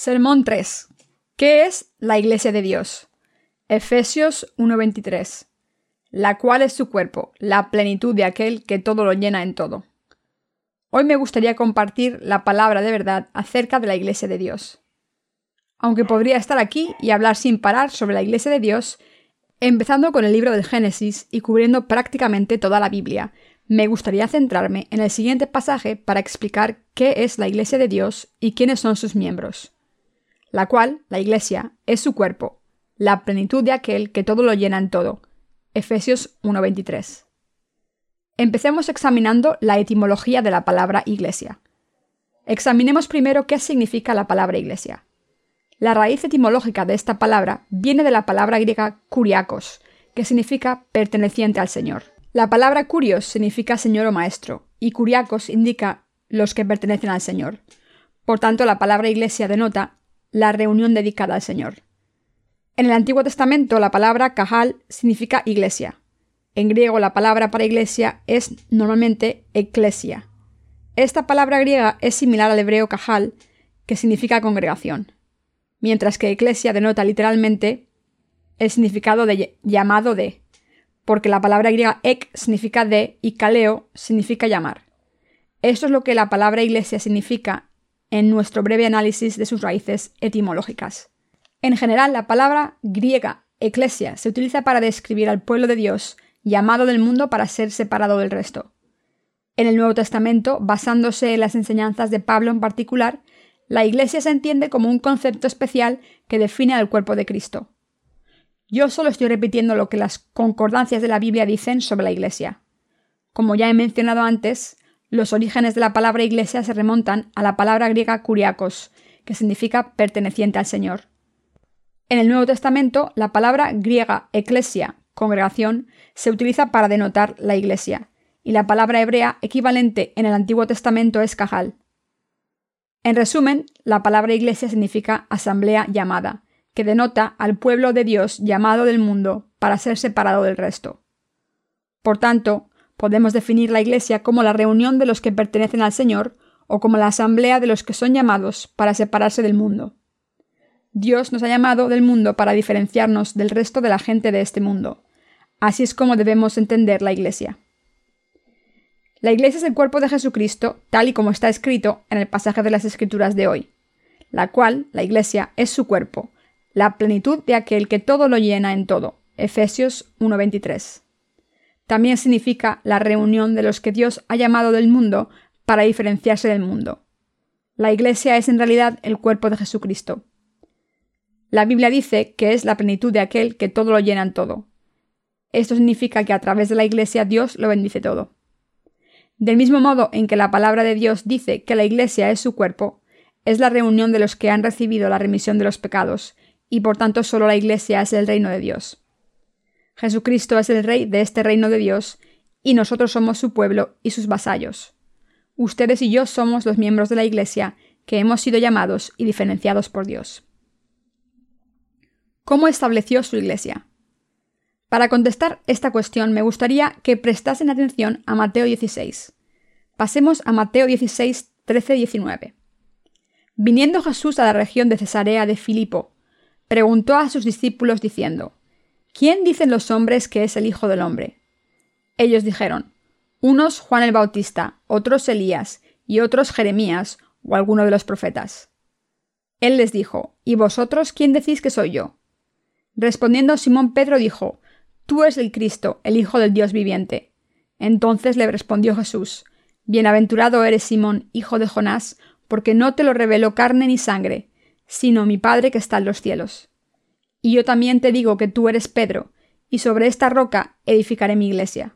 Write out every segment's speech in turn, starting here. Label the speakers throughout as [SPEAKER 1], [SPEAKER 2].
[SPEAKER 1] Sermón 3. ¿Qué es la Iglesia de Dios? Efesios 1:23. La cual es su cuerpo, la plenitud de aquel que todo lo llena en todo. Hoy me gustaría compartir la palabra de verdad acerca de la Iglesia de Dios. Aunque podría estar aquí y hablar sin parar sobre la Iglesia de Dios, empezando con el libro del Génesis y cubriendo prácticamente toda la Biblia, me gustaría centrarme en el siguiente pasaje para explicar qué es la Iglesia de Dios y quiénes son sus miembros la cual, la Iglesia, es su cuerpo, la plenitud de aquel que todo lo llena en todo. Efesios 1:23. Empecemos examinando la etimología de la palabra Iglesia. Examinemos primero qué significa la palabra Iglesia. La raíz etimológica de esta palabra viene de la palabra griega kuriakos, que significa perteneciente al Señor. La palabra curios significa señor o maestro, y kuriakos indica los que pertenecen al Señor. Por tanto, la palabra iglesia denota la reunión dedicada al Señor. En el Antiguo Testamento la palabra kahal significa iglesia. En griego la palabra para iglesia es normalmente eclesia. Esta palabra griega es similar al hebreo kahal, que significa congregación, mientras que eclesia denota literalmente el significado de llamado de, porque la palabra griega ek significa de y kaleo significa llamar. Esto es lo que la palabra iglesia significa en nuestro breve análisis de sus raíces etimológicas. En general, la palabra griega eclesia se utiliza para describir al pueblo de Dios, llamado del mundo para ser separado del resto. En el Nuevo Testamento, basándose en las enseñanzas de Pablo en particular, la Iglesia se entiende como un concepto especial que define al cuerpo de Cristo. Yo solo estoy repitiendo lo que las concordancias de la Biblia dicen sobre la Iglesia. Como ya he mencionado antes, los orígenes de la palabra iglesia se remontan a la palabra griega kuriakos, que significa perteneciente al Señor. En el Nuevo Testamento, la palabra griega eclesia, congregación, se utiliza para denotar la iglesia, y la palabra hebrea equivalente en el Antiguo Testamento es kahal. En resumen, la palabra iglesia significa asamblea llamada, que denota al pueblo de Dios llamado del mundo para ser separado del resto. Por tanto, Podemos definir la Iglesia como la reunión de los que pertenecen al Señor o como la asamblea de los que son llamados para separarse del mundo. Dios nos ha llamado del mundo para diferenciarnos del resto de la gente de este mundo. Así es como debemos entender la Iglesia. La Iglesia es el cuerpo de Jesucristo, tal y como está escrito en el pasaje de las Escrituras de hoy, la cual, la Iglesia, es su cuerpo, la plenitud de aquel que todo lo llena en todo. Efesios 1:23 también significa la reunión de los que Dios ha llamado del mundo para diferenciarse del mundo. La Iglesia es en realidad el cuerpo de Jesucristo. La Biblia dice que es la plenitud de aquel que todo lo llena en todo. Esto significa que a través de la Iglesia Dios lo bendice todo. Del mismo modo en que la palabra de Dios dice que la Iglesia es su cuerpo, es la reunión de los que han recibido la remisión de los pecados, y por tanto solo la Iglesia es el reino de Dios. Jesucristo es el Rey de este reino de Dios, y nosotros somos su pueblo y sus vasallos. Ustedes y yo somos los miembros de la Iglesia que hemos sido llamados y diferenciados por Dios. ¿Cómo estableció su Iglesia? Para contestar esta cuestión me gustaría que prestasen atención a Mateo 16. Pasemos a Mateo 16, 13, 19. Viniendo Jesús a la región de Cesarea de Filipo, preguntó a sus discípulos diciendo, ¿Quién dicen los hombres que es el Hijo del Hombre? Ellos dijeron, unos Juan el Bautista, otros Elías, y otros Jeremías, o alguno de los profetas. Él les dijo, ¿Y vosotros quién decís que soy yo? Respondiendo Simón Pedro dijo, Tú eres el Cristo, el Hijo del Dios viviente. Entonces le respondió Jesús, Bienaventurado eres Simón, hijo de Jonás, porque no te lo reveló carne ni sangre, sino mi Padre que está en los cielos. Y yo también te digo que tú eres Pedro, y sobre esta roca edificaré mi iglesia.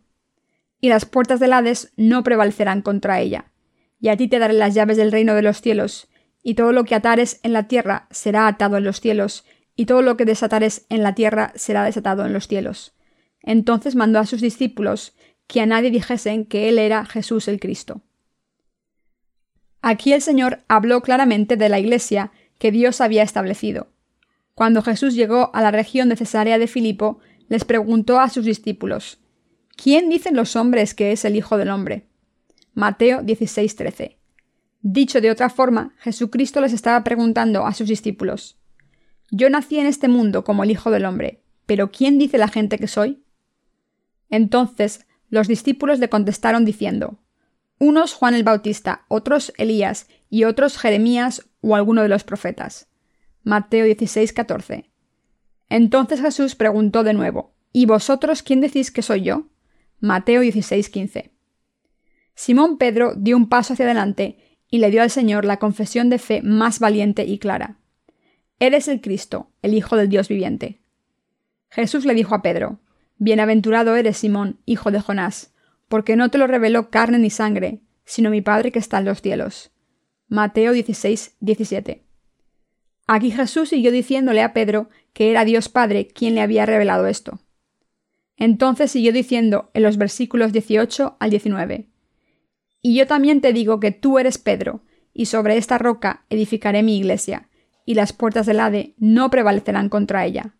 [SPEAKER 1] Y las puertas del Hades no prevalecerán contra ella. Y a ti te daré las llaves del reino de los cielos, y todo lo que atares en la tierra será atado en los cielos, y todo lo que desatares en la tierra será desatado en los cielos. Entonces mandó a sus discípulos que a nadie dijesen que él era Jesús el Cristo. Aquí el Señor habló claramente de la iglesia que Dios había establecido, cuando Jesús llegó a la región de Cesarea de Filipo, les preguntó a sus discípulos, ¿Quién dicen los hombres que es el Hijo del Hombre? Mateo 16:13. Dicho de otra forma, Jesucristo les estaba preguntando a sus discípulos Yo nací en este mundo como el Hijo del Hombre, pero ¿quién dice la gente que soy? Entonces los discípulos le contestaron diciendo Unos Juan el Bautista, otros Elías, y otros Jeremías o alguno de los profetas. Mateo 16, 14. Entonces Jesús preguntó de nuevo ¿Y vosotros quién decís que soy yo? Mateo 16, 15. Simón Pedro dio un paso hacia adelante y le dio al Señor la confesión de fe más valiente y clara. Eres el Cristo, el Hijo del Dios viviente. Jesús le dijo a Pedro, Bienaventurado eres, Simón, hijo de Jonás, porque no te lo reveló carne ni sangre, sino mi Padre que está en los cielos. Mateo 16, 17. Aquí Jesús siguió diciéndole a Pedro que era Dios Padre quien le había revelado esto. Entonces siguió diciendo en los versículos 18 al 19. Y yo también te digo que tú eres Pedro, y sobre esta roca edificaré mi iglesia, y las puertas del Hade no prevalecerán contra ella.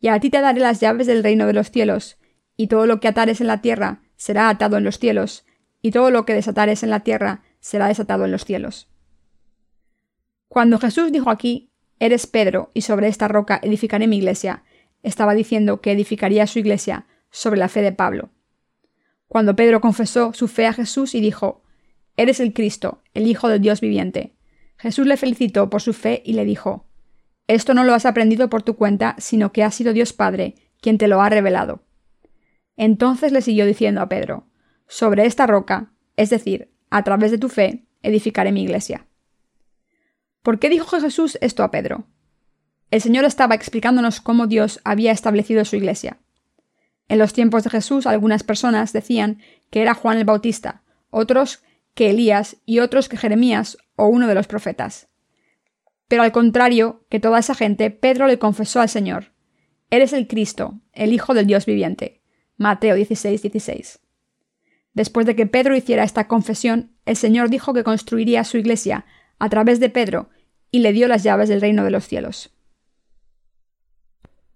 [SPEAKER 1] Y a ti te daré las llaves del reino de los cielos, y todo lo que atares en la tierra será atado en los cielos, y todo lo que desatares en la tierra será desatado en los cielos. Cuando Jesús dijo aquí, Eres Pedro, y sobre esta roca edificaré mi iglesia, estaba diciendo que edificaría su iglesia sobre la fe de Pablo. Cuando Pedro confesó su fe a Jesús y dijo, Eres el Cristo, el Hijo del Dios viviente, Jesús le felicitó por su fe y le dijo, Esto no lo has aprendido por tu cuenta, sino que ha sido Dios Padre quien te lo ha revelado. Entonces le siguió diciendo a Pedro, Sobre esta roca, es decir, a través de tu fe, edificaré mi iglesia. ¿Por qué dijo Jesús esto a Pedro? El Señor estaba explicándonos cómo Dios había establecido su iglesia. En los tiempos de Jesús algunas personas decían que era Juan el Bautista, otros que Elías y otros que Jeremías o uno de los profetas. Pero al contrario que toda esa gente, Pedro le confesó al Señor, Eres el Cristo, el Hijo del Dios viviente. Mateo 16, 16. Después de que Pedro hiciera esta confesión, el Señor dijo que construiría su iglesia a través de Pedro y le dio las llaves del reino de los cielos.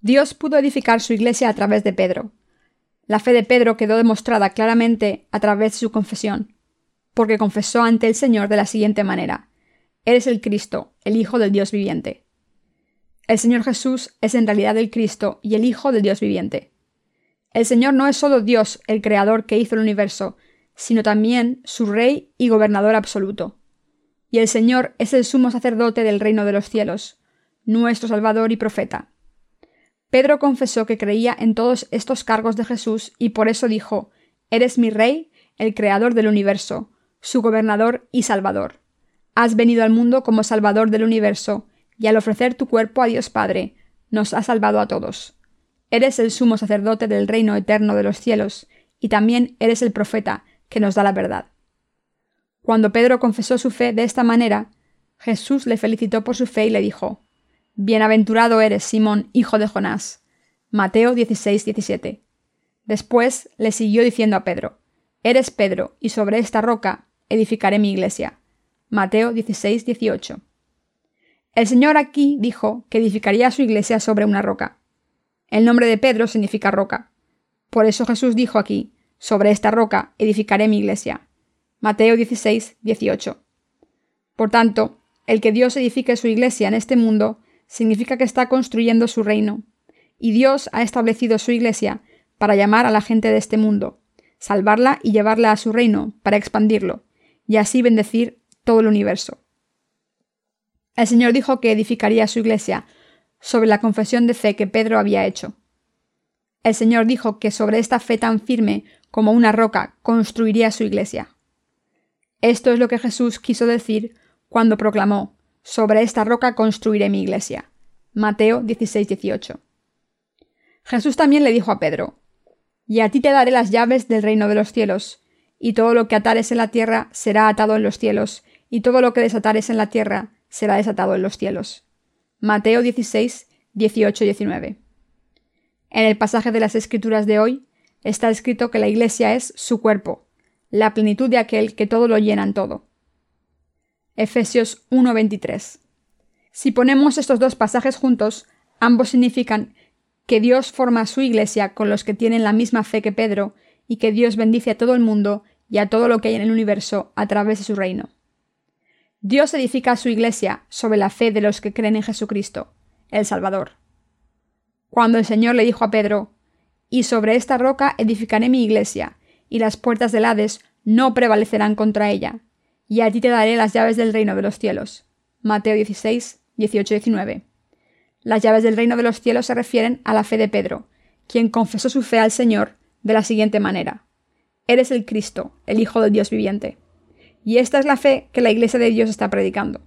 [SPEAKER 1] Dios pudo edificar su iglesia a través de Pedro, la fe de Pedro quedó demostrada claramente a través de su confesión, porque confesó ante el Señor de la siguiente manera, Eres el Cristo, el Hijo del Dios viviente. El Señor Jesús es en realidad el Cristo y el Hijo del Dios viviente. El Señor no es solo Dios, el Creador que hizo el universo, sino también su Rey y Gobernador absoluto. Y el Señor es el sumo sacerdote del reino de los cielos, nuestro Salvador y profeta. Pedro confesó que creía en todos estos cargos de Jesús y por eso dijo, Eres mi Rey, el Creador del universo, su gobernador y Salvador. Has venido al mundo como Salvador del universo, y al ofrecer tu cuerpo a Dios Padre, nos has salvado a todos. Eres el sumo sacerdote del reino eterno de los cielos, y también eres el profeta que nos da la verdad. Cuando Pedro confesó su fe de esta manera, Jesús le felicitó por su fe y le dijo, Bienaventurado eres, Simón, hijo de Jonás. Mateo 16, 17. Después le siguió diciendo a Pedro, Eres Pedro, y sobre esta roca edificaré mi iglesia. Mateo 16, 18. El Señor aquí dijo que edificaría su iglesia sobre una roca. El nombre de Pedro significa roca. Por eso Jesús dijo aquí, sobre esta roca edificaré mi iglesia. Mateo 16, 18. Por tanto, el que Dios edifique su iglesia en este mundo significa que está construyendo su reino. Y Dios ha establecido su iglesia para llamar a la gente de este mundo, salvarla y llevarla a su reino, para expandirlo, y así bendecir todo el universo. El Señor dijo que edificaría su iglesia sobre la confesión de fe que Pedro había hecho. El Señor dijo que sobre esta fe tan firme como una roca construiría su iglesia. Esto es lo que Jesús quiso decir cuando proclamó sobre esta roca construiré mi iglesia. Mateo 16, 18. Jesús también le dijo a Pedro, Y a ti te daré las llaves del reino de los cielos, y todo lo que atares en la tierra será atado en los cielos, y todo lo que desatares en la tierra será desatado en los cielos. Mateo 16, 18 19. En el pasaje de las Escrituras de hoy está escrito que la Iglesia es su cuerpo, la plenitud de aquel que todo lo llena en todo. Efesios 1:23. Si ponemos estos dos pasajes juntos, ambos significan que Dios forma su iglesia con los que tienen la misma fe que Pedro y que Dios bendice a todo el mundo y a todo lo que hay en el universo a través de su reino. Dios edifica su iglesia sobre la fe de los que creen en Jesucristo, el Salvador. Cuando el Señor le dijo a Pedro, Y sobre esta roca edificaré mi iglesia, y las puertas del Hades no prevalecerán contra ella, y a ti te daré las llaves del reino de los cielos. Mateo 16, 18, 19. Las llaves del reino de los cielos se refieren a la fe de Pedro, quien confesó su fe al Señor de la siguiente manera. Eres el Cristo, el Hijo del Dios viviente. Y esta es la fe que la Iglesia de Dios está predicando.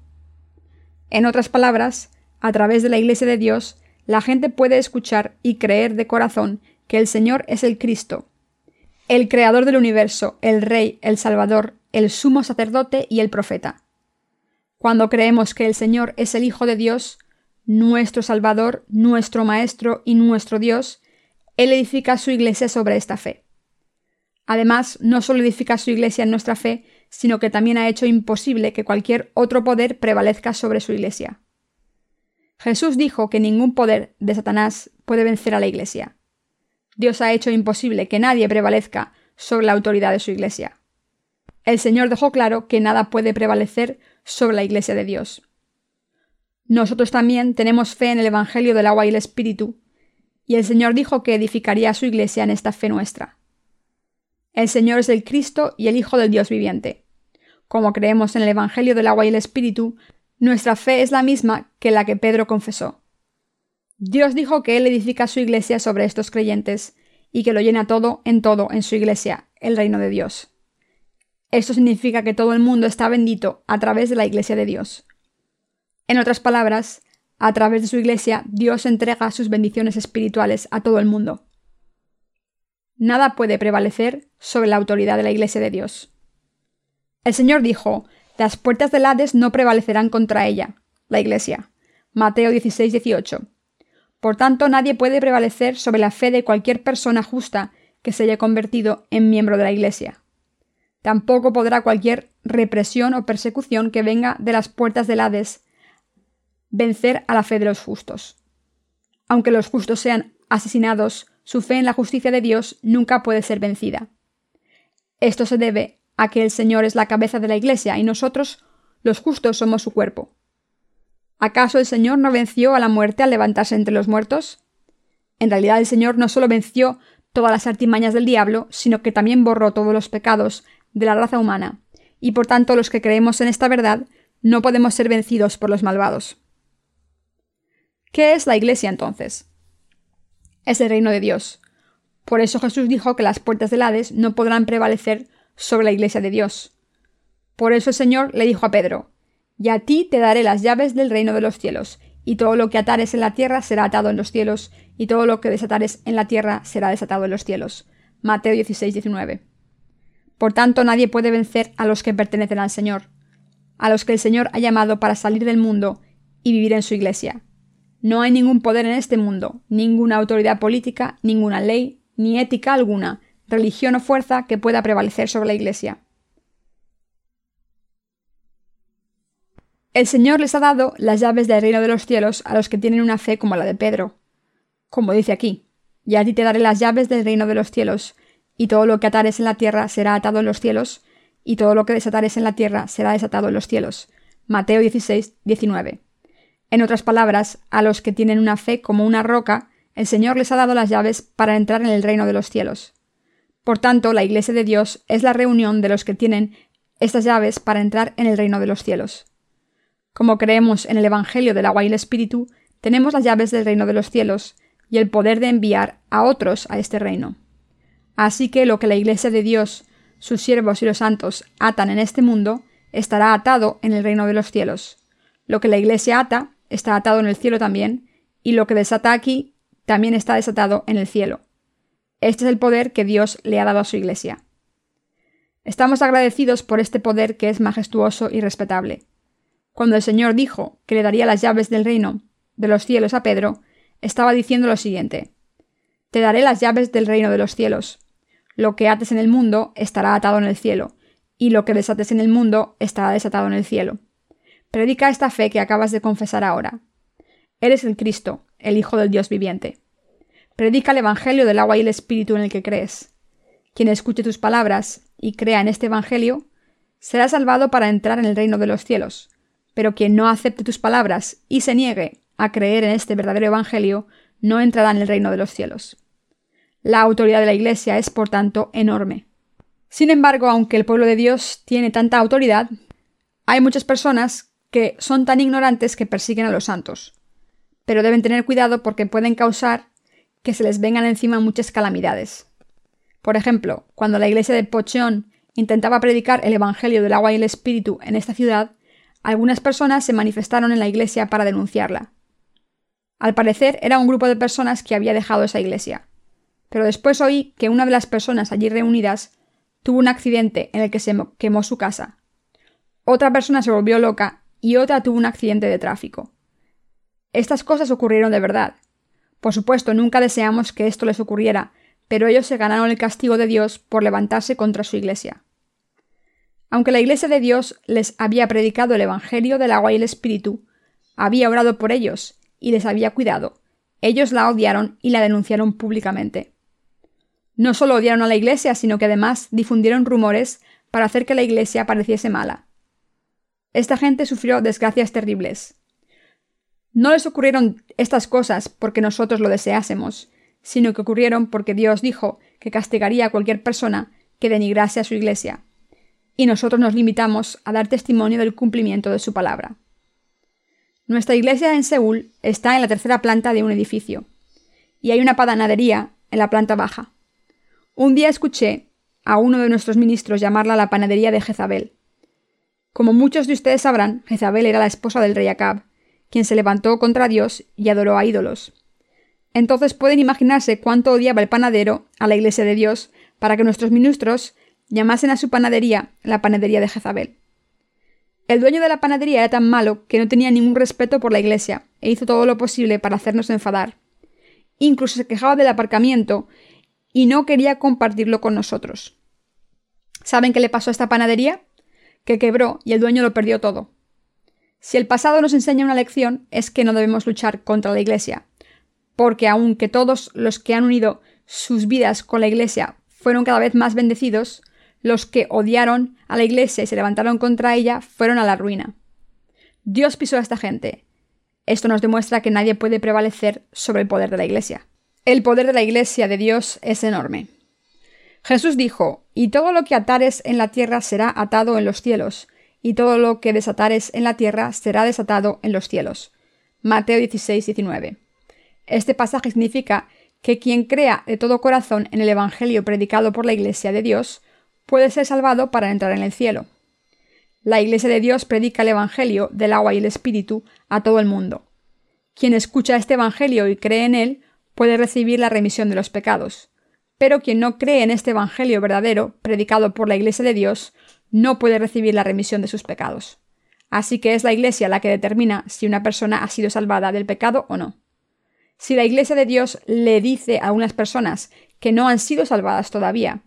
[SPEAKER 1] En otras palabras, a través de la Iglesia de Dios, la gente puede escuchar y creer de corazón que el Señor es el Cristo, el Creador del universo, el Rey, el Salvador, el Sumo Sacerdote y el Profeta. Cuando creemos que el Señor es el Hijo de Dios, nuestro Salvador, nuestro Maestro y nuestro Dios, Él edifica su Iglesia sobre esta fe. Además, no solo edifica su Iglesia en nuestra fe, sino que también ha hecho imposible que cualquier otro poder prevalezca sobre su Iglesia. Jesús dijo que ningún poder de Satanás puede vencer a la Iglesia. Dios ha hecho imposible que nadie prevalezca sobre la autoridad de su Iglesia. El Señor dejó claro que nada puede prevalecer sobre la Iglesia de Dios. Nosotros también tenemos fe en el Evangelio del agua y el Espíritu, y el Señor dijo que edificaría su Iglesia en esta fe nuestra. El Señor es el Cristo y el Hijo del Dios viviente. Como creemos en el Evangelio del agua y el Espíritu, nuestra fe es la misma que la que Pedro confesó. Dios dijo que Él edifica su iglesia sobre estos creyentes y que lo llena todo en todo en su iglesia, el reino de Dios. Esto significa que todo el mundo está bendito a través de la iglesia de Dios. En otras palabras, a través de su iglesia, Dios entrega sus bendiciones espirituales a todo el mundo. Nada puede prevalecer sobre la autoridad de la iglesia de Dios. El Señor dijo, las puertas del Hades no prevalecerán contra ella, la Iglesia. Mateo 16, 18. Por tanto, nadie puede prevalecer sobre la fe de cualquier persona justa que se haya convertido en miembro de la Iglesia. Tampoco podrá cualquier represión o persecución que venga de las puertas del Hades vencer a la fe de los justos. Aunque los justos sean asesinados, su fe en la justicia de Dios nunca puede ser vencida. Esto se debe a que el Señor es la cabeza de la Iglesia y nosotros, los justos, somos su cuerpo. ¿Acaso el Señor no venció a la muerte al levantarse entre los muertos? En realidad el Señor no solo venció todas las artimañas del diablo, sino que también borró todos los pecados de la raza humana, y por tanto los que creemos en esta verdad no podemos ser vencidos por los malvados. ¿Qué es la Iglesia entonces? Es el reino de Dios. Por eso Jesús dijo que las puertas del Hades no podrán prevalecer sobre la iglesia de Dios. Por eso el Señor le dijo a Pedro, Y a ti te daré las llaves del reino de los cielos, y todo lo que atares en la tierra será atado en los cielos, y todo lo que desatares en la tierra será desatado en los cielos. Mateo 16, 19. Por tanto, nadie puede vencer a los que pertenecen al Señor, a los que el Señor ha llamado para salir del mundo y vivir en su iglesia. No hay ningún poder en este mundo, ninguna autoridad política, ninguna ley, ni ética alguna, religión o fuerza que pueda prevalecer sobre la Iglesia. El Señor les ha dado las llaves del reino de los cielos a los que tienen una fe como la de Pedro. Como dice aquí, y a ti te daré las llaves del reino de los cielos, y todo lo que atares en la tierra será atado en los cielos, y todo lo que desatares en la tierra será desatado en los cielos. Mateo 16, 19. En otras palabras, a los que tienen una fe como una roca, el Señor les ha dado las llaves para entrar en el reino de los cielos. Por tanto, la Iglesia de Dios es la reunión de los que tienen estas llaves para entrar en el reino de los cielos. Como creemos en el Evangelio del agua y el Espíritu, tenemos las llaves del reino de los cielos y el poder de enviar a otros a este reino. Así que lo que la Iglesia de Dios, sus siervos y los santos atan en este mundo, estará atado en el reino de los cielos. Lo que la Iglesia ata está atado en el cielo también, y lo que desata aquí también está desatado en el cielo. Este es el poder que Dios le ha dado a su Iglesia. Estamos agradecidos por este poder que es majestuoso y respetable. Cuando el Señor dijo que le daría las llaves del reino de los cielos a Pedro, estaba diciendo lo siguiente Te daré las llaves del reino de los cielos. Lo que ates en el mundo estará atado en el cielo, y lo que desates en el mundo estará desatado en el cielo. Predica esta fe que acabas de confesar ahora. Eres el Cristo, el Hijo del Dios viviente. Predica el Evangelio del agua y el Espíritu en el que crees. Quien escuche tus palabras y crea en este Evangelio será salvado para entrar en el reino de los cielos. Pero quien no acepte tus palabras y se niegue a creer en este verdadero Evangelio, no entrará en el reino de los cielos. La autoridad de la Iglesia es, por tanto, enorme. Sin embargo, aunque el pueblo de Dios tiene tanta autoridad, hay muchas personas que son tan ignorantes que persiguen a los santos. Pero deben tener cuidado porque pueden causar que se les vengan encima muchas calamidades. Por ejemplo, cuando la iglesia de Pocheon intentaba predicar el Evangelio del agua y el Espíritu en esta ciudad, algunas personas se manifestaron en la iglesia para denunciarla. Al parecer era un grupo de personas que había dejado esa iglesia. Pero después oí que una de las personas allí reunidas tuvo un accidente en el que se quemó su casa. Otra persona se volvió loca y otra tuvo un accidente de tráfico. Estas cosas ocurrieron de verdad. Por supuesto, nunca deseamos que esto les ocurriera, pero ellos se ganaron el castigo de Dios por levantarse contra su iglesia. Aunque la iglesia de Dios les había predicado el Evangelio del agua y el Espíritu, había orado por ellos y les había cuidado, ellos la odiaron y la denunciaron públicamente. No solo odiaron a la iglesia, sino que además difundieron rumores para hacer que la iglesia pareciese mala. Esta gente sufrió desgracias terribles. No les ocurrieron estas cosas porque nosotros lo deseásemos, sino que ocurrieron porque Dios dijo que castigaría a cualquier persona que denigrase a su iglesia y nosotros nos limitamos a dar testimonio del cumplimiento de su palabra. Nuestra iglesia en Seúl está en la tercera planta de un edificio, y hay una panadería en la planta baja. Un día escuché a uno de nuestros ministros llamarla la panadería de Jezabel. Como muchos de ustedes sabrán, Jezabel era la esposa del rey Acab, quien se levantó contra Dios y adoró a ídolos. Entonces pueden imaginarse cuánto odiaba el panadero a la iglesia de Dios para que nuestros ministros llamasen a su panadería la panadería de Jezabel. El dueño de la panadería era tan malo que no tenía ningún respeto por la iglesia e hizo todo lo posible para hacernos enfadar. Incluso se quejaba del aparcamiento y no quería compartirlo con nosotros. ¿Saben qué le pasó a esta panadería? Que quebró y el dueño lo perdió todo. Si el pasado nos enseña una lección es que no debemos luchar contra la iglesia, porque aunque todos los que han unido sus vidas con la iglesia fueron cada vez más bendecidos, los que odiaron a la iglesia y se levantaron contra ella fueron a la ruina. Dios pisó a esta gente. Esto nos demuestra que nadie puede prevalecer sobre el poder de la iglesia. El poder de la iglesia de Dios es enorme. Jesús dijo, Y todo lo que atares en la tierra será atado en los cielos, y todo lo que desatares en la tierra será desatado en los cielos. Mateo 16, 19. Este pasaje significa que quien crea de todo corazón en el Evangelio predicado por la Iglesia de Dios puede ser salvado para entrar en el cielo. La Iglesia de Dios predica el Evangelio del agua y el Espíritu a todo el mundo. Quien escucha este Evangelio y cree en él puede recibir la remisión de los pecados. Pero quien no cree en este Evangelio verdadero, predicado por la Iglesia de Dios, no puede recibir la remisión de sus pecados. Así que es la Iglesia la que determina si una persona ha sido salvada del pecado o no. Si la Iglesia de Dios le dice a unas personas que no han sido salvadas todavía,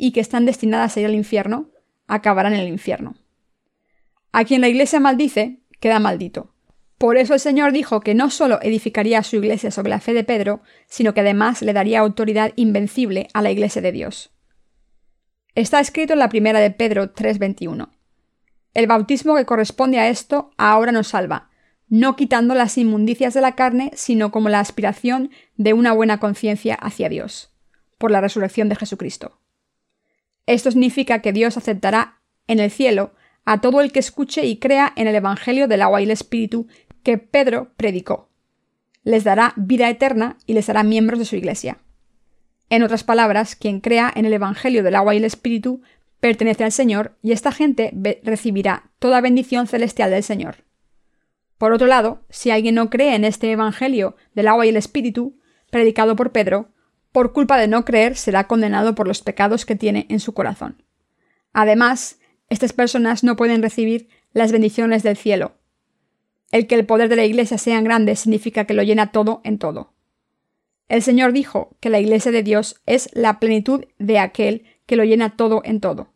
[SPEAKER 1] y que están destinadas a ir al infierno, acabarán en el infierno. A quien la iglesia maldice, queda maldito. Por eso el Señor dijo que no solo edificaría su iglesia sobre la fe de Pedro, sino que además le daría autoridad invencible a la iglesia de Dios. Está escrito en la primera de Pedro 3:21. El bautismo que corresponde a esto ahora nos salva, no quitando las inmundicias de la carne, sino como la aspiración de una buena conciencia hacia Dios, por la resurrección de Jesucristo. Esto significa que Dios aceptará en el cielo a todo el que escuche y crea en el Evangelio del agua y el Espíritu que Pedro predicó. Les dará vida eterna y les hará miembros de su iglesia. En otras palabras, quien crea en el Evangelio del agua y el Espíritu pertenece al Señor y esta gente recibirá toda bendición celestial del Señor. Por otro lado, si alguien no cree en este Evangelio del agua y el Espíritu, predicado por Pedro, por culpa de no creer será condenado por los pecados que tiene en su corazón. Además, estas personas no pueden recibir las bendiciones del cielo. El que el poder de la Iglesia sea grande significa que lo llena todo en todo. El Señor dijo que la Iglesia de Dios es la plenitud de aquel que lo llena todo en todo.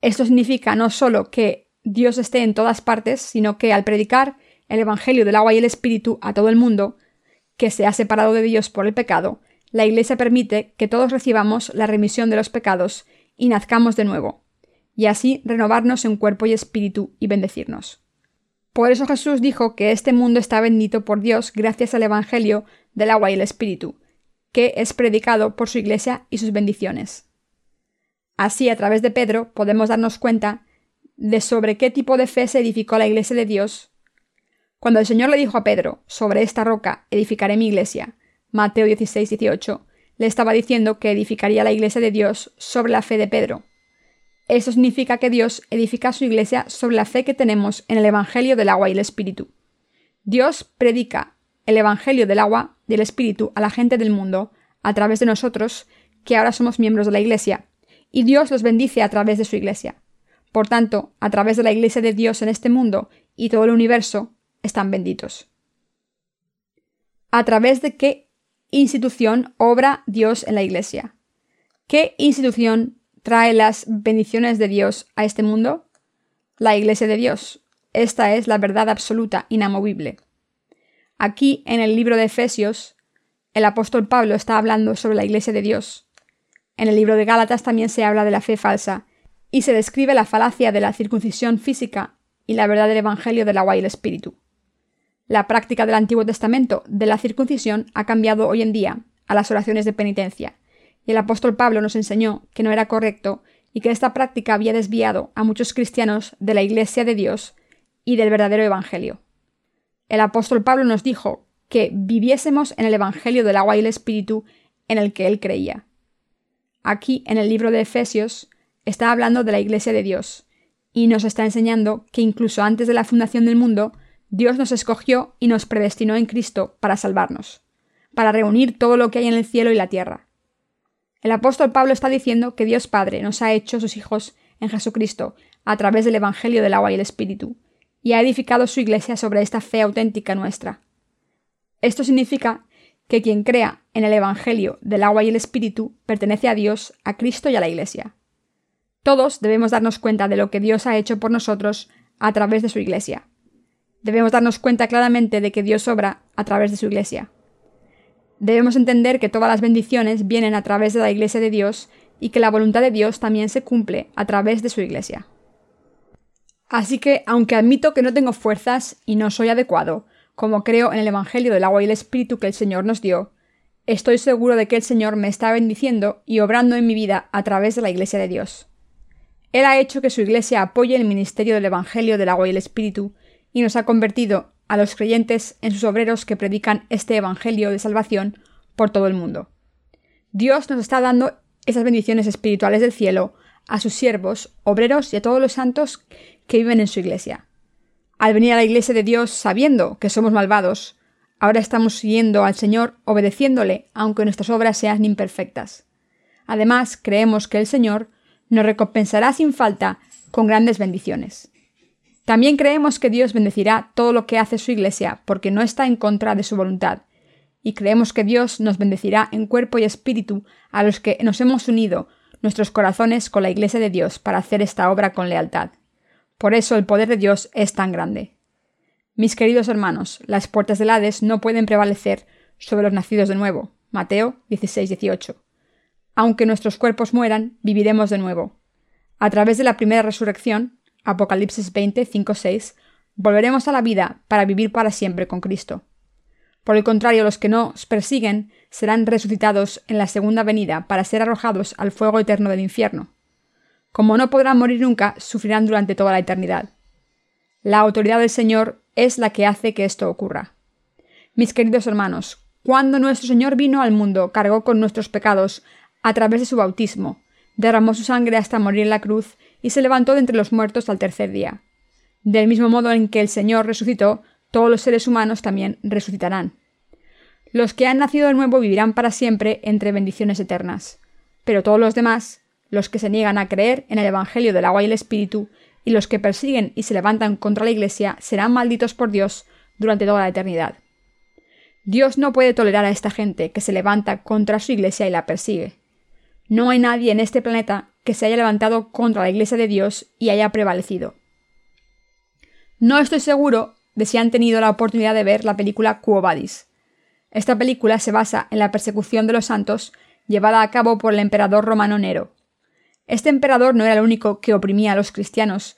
[SPEAKER 1] Esto significa no solo que Dios esté en todas partes, sino que al predicar el Evangelio del agua y el Espíritu a todo el mundo, que se ha separado de Dios por el pecado, la Iglesia permite que todos recibamos la remisión de los pecados y nazcamos de nuevo. y así renovarnos en cuerpo y espíritu y bendecirnos. Por eso Jesús dijo que este mundo está bendito por Dios gracias al Evangelio del agua y el Espíritu, que es predicado por su Iglesia y sus bendiciones. Así, a través de Pedro, podemos darnos cuenta de sobre qué tipo de fe se edificó la Iglesia de Dios. Cuando el Señor le dijo a Pedro, sobre esta roca edificaré mi Iglesia, Mateo 16, 18, le estaba diciendo que edificaría la Iglesia de Dios sobre la fe de Pedro. Eso significa que Dios edifica su Iglesia sobre la fe que tenemos en el Evangelio del agua y el Espíritu. Dios predica el Evangelio del agua y del Espíritu a la gente del mundo a través de nosotros, que ahora somos miembros de la Iglesia, y Dios los bendice a través de su Iglesia. Por tanto, a través de la Iglesia de Dios en este mundo y todo el universo, están benditos. ¿A través de qué institución obra Dios en la Iglesia? ¿Qué institución trae las bendiciones de Dios a este mundo? La Iglesia de Dios. Esta es la verdad absoluta, inamovible. Aquí, en el libro de Efesios, el apóstol Pablo está hablando sobre la Iglesia de Dios. En el libro de Gálatas también se habla de la fe falsa, y se describe la falacia de la circuncisión física y la verdad del Evangelio del agua y el Espíritu. La práctica del Antiguo Testamento de la circuncisión ha cambiado hoy en día a las oraciones de penitencia, y el apóstol Pablo nos enseñó que no era correcto y que esta práctica había desviado a muchos cristianos de la Iglesia de Dios y del verdadero Evangelio. El apóstol Pablo nos dijo que viviésemos en el Evangelio del agua y el Espíritu en el que él creía. Aquí, en el libro de Efesios, está hablando de la Iglesia de Dios, y nos está enseñando que incluso antes de la fundación del mundo, Dios nos escogió y nos predestinó en Cristo para salvarnos, para reunir todo lo que hay en el cielo y la tierra. El apóstol Pablo está diciendo que Dios Padre nos ha hecho sus hijos en Jesucristo a través del Evangelio del agua y el Espíritu, y ha edificado su Iglesia sobre esta fe auténtica nuestra. Esto significa que quien crea en el Evangelio del agua y el Espíritu pertenece a Dios, a Cristo y a la Iglesia. Todos debemos darnos cuenta de lo que Dios ha hecho por nosotros a través de su Iglesia. Debemos darnos cuenta claramente de que Dios obra a través de su Iglesia. Debemos entender que todas las bendiciones vienen a través de la Iglesia de Dios y que la voluntad de Dios también se cumple a través de su Iglesia. Así que, aunque admito que no tengo fuerzas y no soy adecuado, como creo en el Evangelio del agua y el Espíritu que el Señor nos dio, estoy seguro de que el Señor me está bendiciendo y obrando en mi vida a través de la Iglesia de Dios. Él ha hecho que su Iglesia apoye el ministerio del Evangelio del agua y el Espíritu y nos ha convertido a los creyentes en sus obreros que predican este Evangelio de salvación por todo el mundo. Dios nos está dando esas bendiciones espirituales del cielo a sus siervos, obreros y a todos los santos que viven en su iglesia. Al venir a la iglesia de Dios sabiendo que somos malvados, ahora estamos siguiendo al Señor obedeciéndole, aunque nuestras obras sean imperfectas. Además, creemos que el Señor nos recompensará sin falta con grandes bendiciones. También creemos que Dios bendecirá todo lo que hace su Iglesia, porque no está en contra de su voluntad. Y creemos que Dios nos bendecirá en cuerpo y espíritu a los que nos hemos unido nuestros corazones con la Iglesia de Dios para hacer esta obra con lealtad. Por eso el poder de Dios es tan grande. Mis queridos hermanos, las puertas del Hades no pueden prevalecer sobre los nacidos de nuevo. Mateo 16, 18. Aunque nuestros cuerpos mueran, viviremos de nuevo. A través de la primera resurrección, Apocalipsis 20, 5, 6, volveremos a la vida para vivir para siempre con Cristo. Por el contrario, los que nos persiguen serán resucitados en la segunda venida para ser arrojados al fuego eterno del infierno. Como no podrán morir nunca, sufrirán durante toda la eternidad. La autoridad del Señor es la que hace que esto ocurra. Mis queridos hermanos, cuando nuestro Señor vino al mundo, cargó con nuestros pecados a través de su bautismo, derramó su sangre hasta morir en la cruz y se levantó de entre los muertos al tercer día. Del mismo modo en que el Señor resucitó, todos los seres humanos también resucitarán. Los que han nacido de nuevo vivirán para siempre entre bendiciones eternas. Pero todos los demás, los que se niegan a creer en el Evangelio del agua y el Espíritu, y los que persiguen y se levantan contra la Iglesia, serán malditos por Dios durante toda la eternidad. Dios no puede tolerar a esta gente que se levanta contra su Iglesia y la persigue. No hay nadie en este planeta que se haya levantado contra la Iglesia de Dios y haya prevalecido. No estoy seguro de si han tenido la oportunidad de ver la película Quo Vadis. Esta película se basa en la persecución de los santos llevada a cabo por el emperador romano Nero. Este emperador no era el único que oprimía a los cristianos,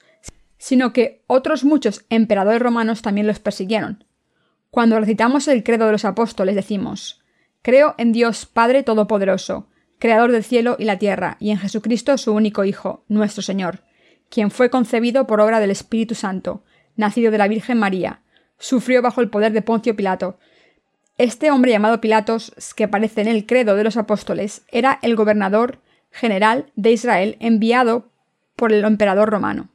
[SPEAKER 1] sino que otros muchos emperadores romanos también los persiguieron. Cuando recitamos el credo de los apóstoles decimos Creo en Dios Padre Todopoderoso, Creador del cielo y la tierra, y en Jesucristo su único Hijo, nuestro Señor, quien fue concebido por obra del Espíritu Santo, nacido de la Virgen María, sufrió bajo el poder de Poncio Pilato. Este hombre llamado Pilatos, que aparece en el credo de los apóstoles, era el gobernador general de Israel enviado por el emperador romano.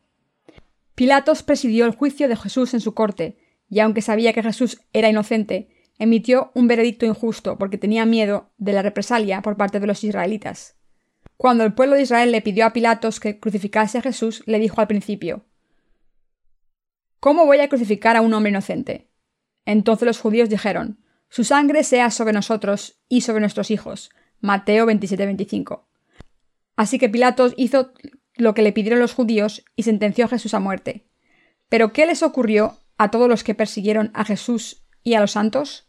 [SPEAKER 1] Pilatos presidió el juicio de Jesús en su corte, y aunque sabía que Jesús era inocente, emitió un veredicto injusto porque tenía miedo de la represalia por parte de los israelitas. Cuando el pueblo de Israel le pidió a Pilatos que crucificase a Jesús, le dijo al principio ¿Cómo voy a crucificar a un hombre inocente? Entonces los judíos dijeron Su sangre sea sobre nosotros y sobre nuestros hijos. Mateo 27-25. Así que Pilatos hizo lo que le pidieron los judíos y sentenció a Jesús a muerte. Pero ¿qué les ocurrió a todos los que persiguieron a Jesús y a los santos?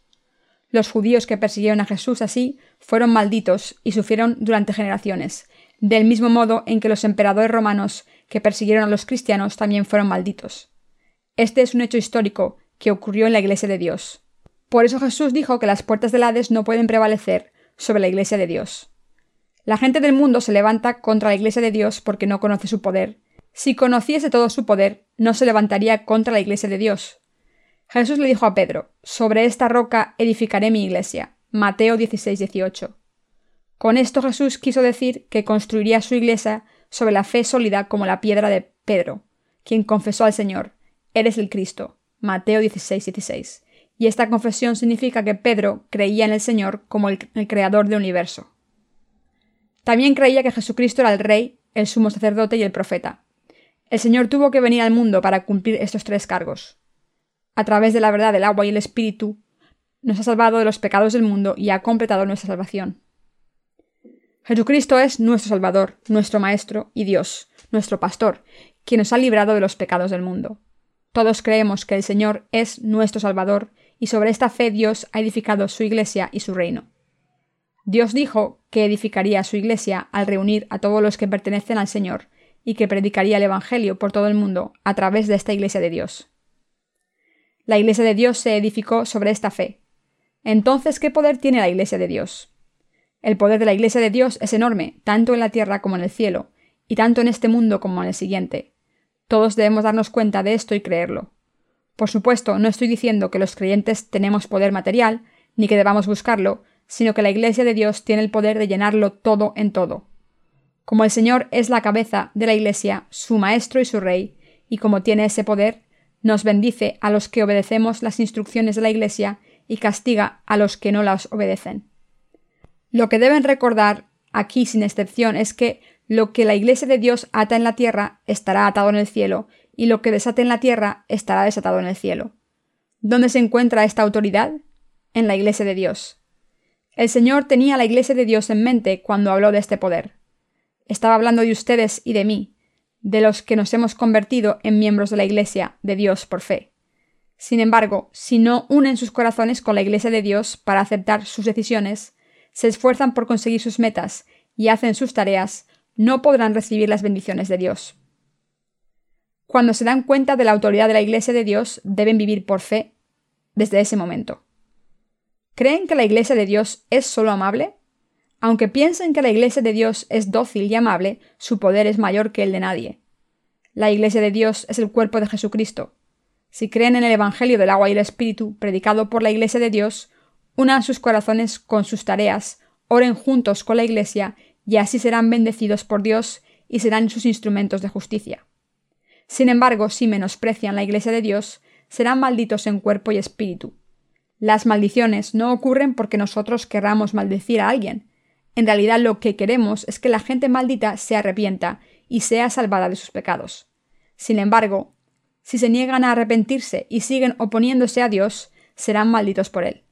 [SPEAKER 1] Los judíos que persiguieron a Jesús así fueron malditos y sufrieron durante generaciones, del mismo modo en que los emperadores romanos que persiguieron a los cristianos también fueron malditos. Este es un hecho histórico que ocurrió en la Iglesia de Dios. Por eso Jesús dijo que las puertas del Hades no pueden prevalecer sobre la Iglesia de Dios. La gente del mundo se levanta contra la Iglesia de Dios porque no conoce su poder. Si conociese todo su poder, no se levantaría contra la Iglesia de Dios. Jesús le dijo a Pedro, Sobre esta roca edificaré mi iglesia. Mateo 16, 18. Con esto Jesús quiso decir que construiría su iglesia sobre la fe sólida como la piedra de Pedro, quien confesó al Señor, Eres el Cristo. Mateo 16, 16. Y esta confesión significa que Pedro creía en el Señor como el, el creador del universo. También creía que Jesucristo era el Rey, el sumo sacerdote y el profeta. El Señor tuvo que venir al mundo para cumplir estos tres cargos a través de la verdad del agua y el Espíritu, nos ha salvado de los pecados del mundo y ha completado nuestra salvación. Jesucristo es nuestro Salvador, nuestro Maestro y Dios, nuestro Pastor, quien nos ha librado de los pecados del mundo. Todos creemos que el Señor es nuestro Salvador y sobre esta fe Dios ha edificado su Iglesia y su reino. Dios dijo que edificaría su Iglesia al reunir a todos los que pertenecen al Señor y que predicaría el Evangelio por todo el mundo a través de esta Iglesia de Dios. La Iglesia de Dios se edificó sobre esta fe. Entonces, ¿qué poder tiene la Iglesia de Dios? El poder de la Iglesia de Dios es enorme, tanto en la tierra como en el cielo, y tanto en este mundo como en el siguiente. Todos debemos darnos cuenta de esto y creerlo. Por supuesto, no estoy diciendo que los creyentes tenemos poder material, ni que debamos buscarlo, sino que la Iglesia de Dios tiene el poder de llenarlo todo en todo. Como el Señor es la cabeza de la Iglesia, su Maestro y su Rey, y como tiene ese poder, nos bendice a los que obedecemos las instrucciones de la Iglesia y castiga a los que no las obedecen. Lo que deben recordar aquí sin excepción es que lo que la Iglesia de Dios ata en la tierra estará atado en el cielo, y lo que desate en la tierra estará desatado en el cielo. ¿Dónde se encuentra esta autoridad? En la Iglesia de Dios. El Señor tenía la Iglesia de Dios en mente cuando habló de este poder. Estaba hablando de ustedes y de mí, de los que nos hemos convertido en miembros de la Iglesia de Dios por fe. Sin embargo, si no unen sus corazones con la Iglesia de Dios para aceptar sus decisiones, se esfuerzan por conseguir sus metas y hacen sus tareas, no podrán recibir las bendiciones de Dios. Cuando se dan cuenta de la autoridad de la Iglesia de Dios, deben vivir por fe desde ese momento. ¿Creen que la Iglesia de Dios es solo amable? Aunque piensen que la Iglesia de Dios es dócil y amable, su poder es mayor que el de nadie. La Iglesia de Dios es el cuerpo de Jesucristo. Si creen en el Evangelio del agua y el Espíritu, predicado por la Iglesia de Dios, unan sus corazones con sus tareas, oren juntos con la Iglesia, y así serán bendecidos por Dios y serán sus instrumentos de justicia. Sin embargo, si menosprecian la Iglesia de Dios, serán malditos en cuerpo y espíritu. Las maldiciones no ocurren porque nosotros querramos maldecir a alguien, en realidad lo que queremos es que la gente maldita se arrepienta y sea salvada de sus pecados. Sin embargo, si se niegan a arrepentirse y siguen oponiéndose a Dios, serán malditos por Él.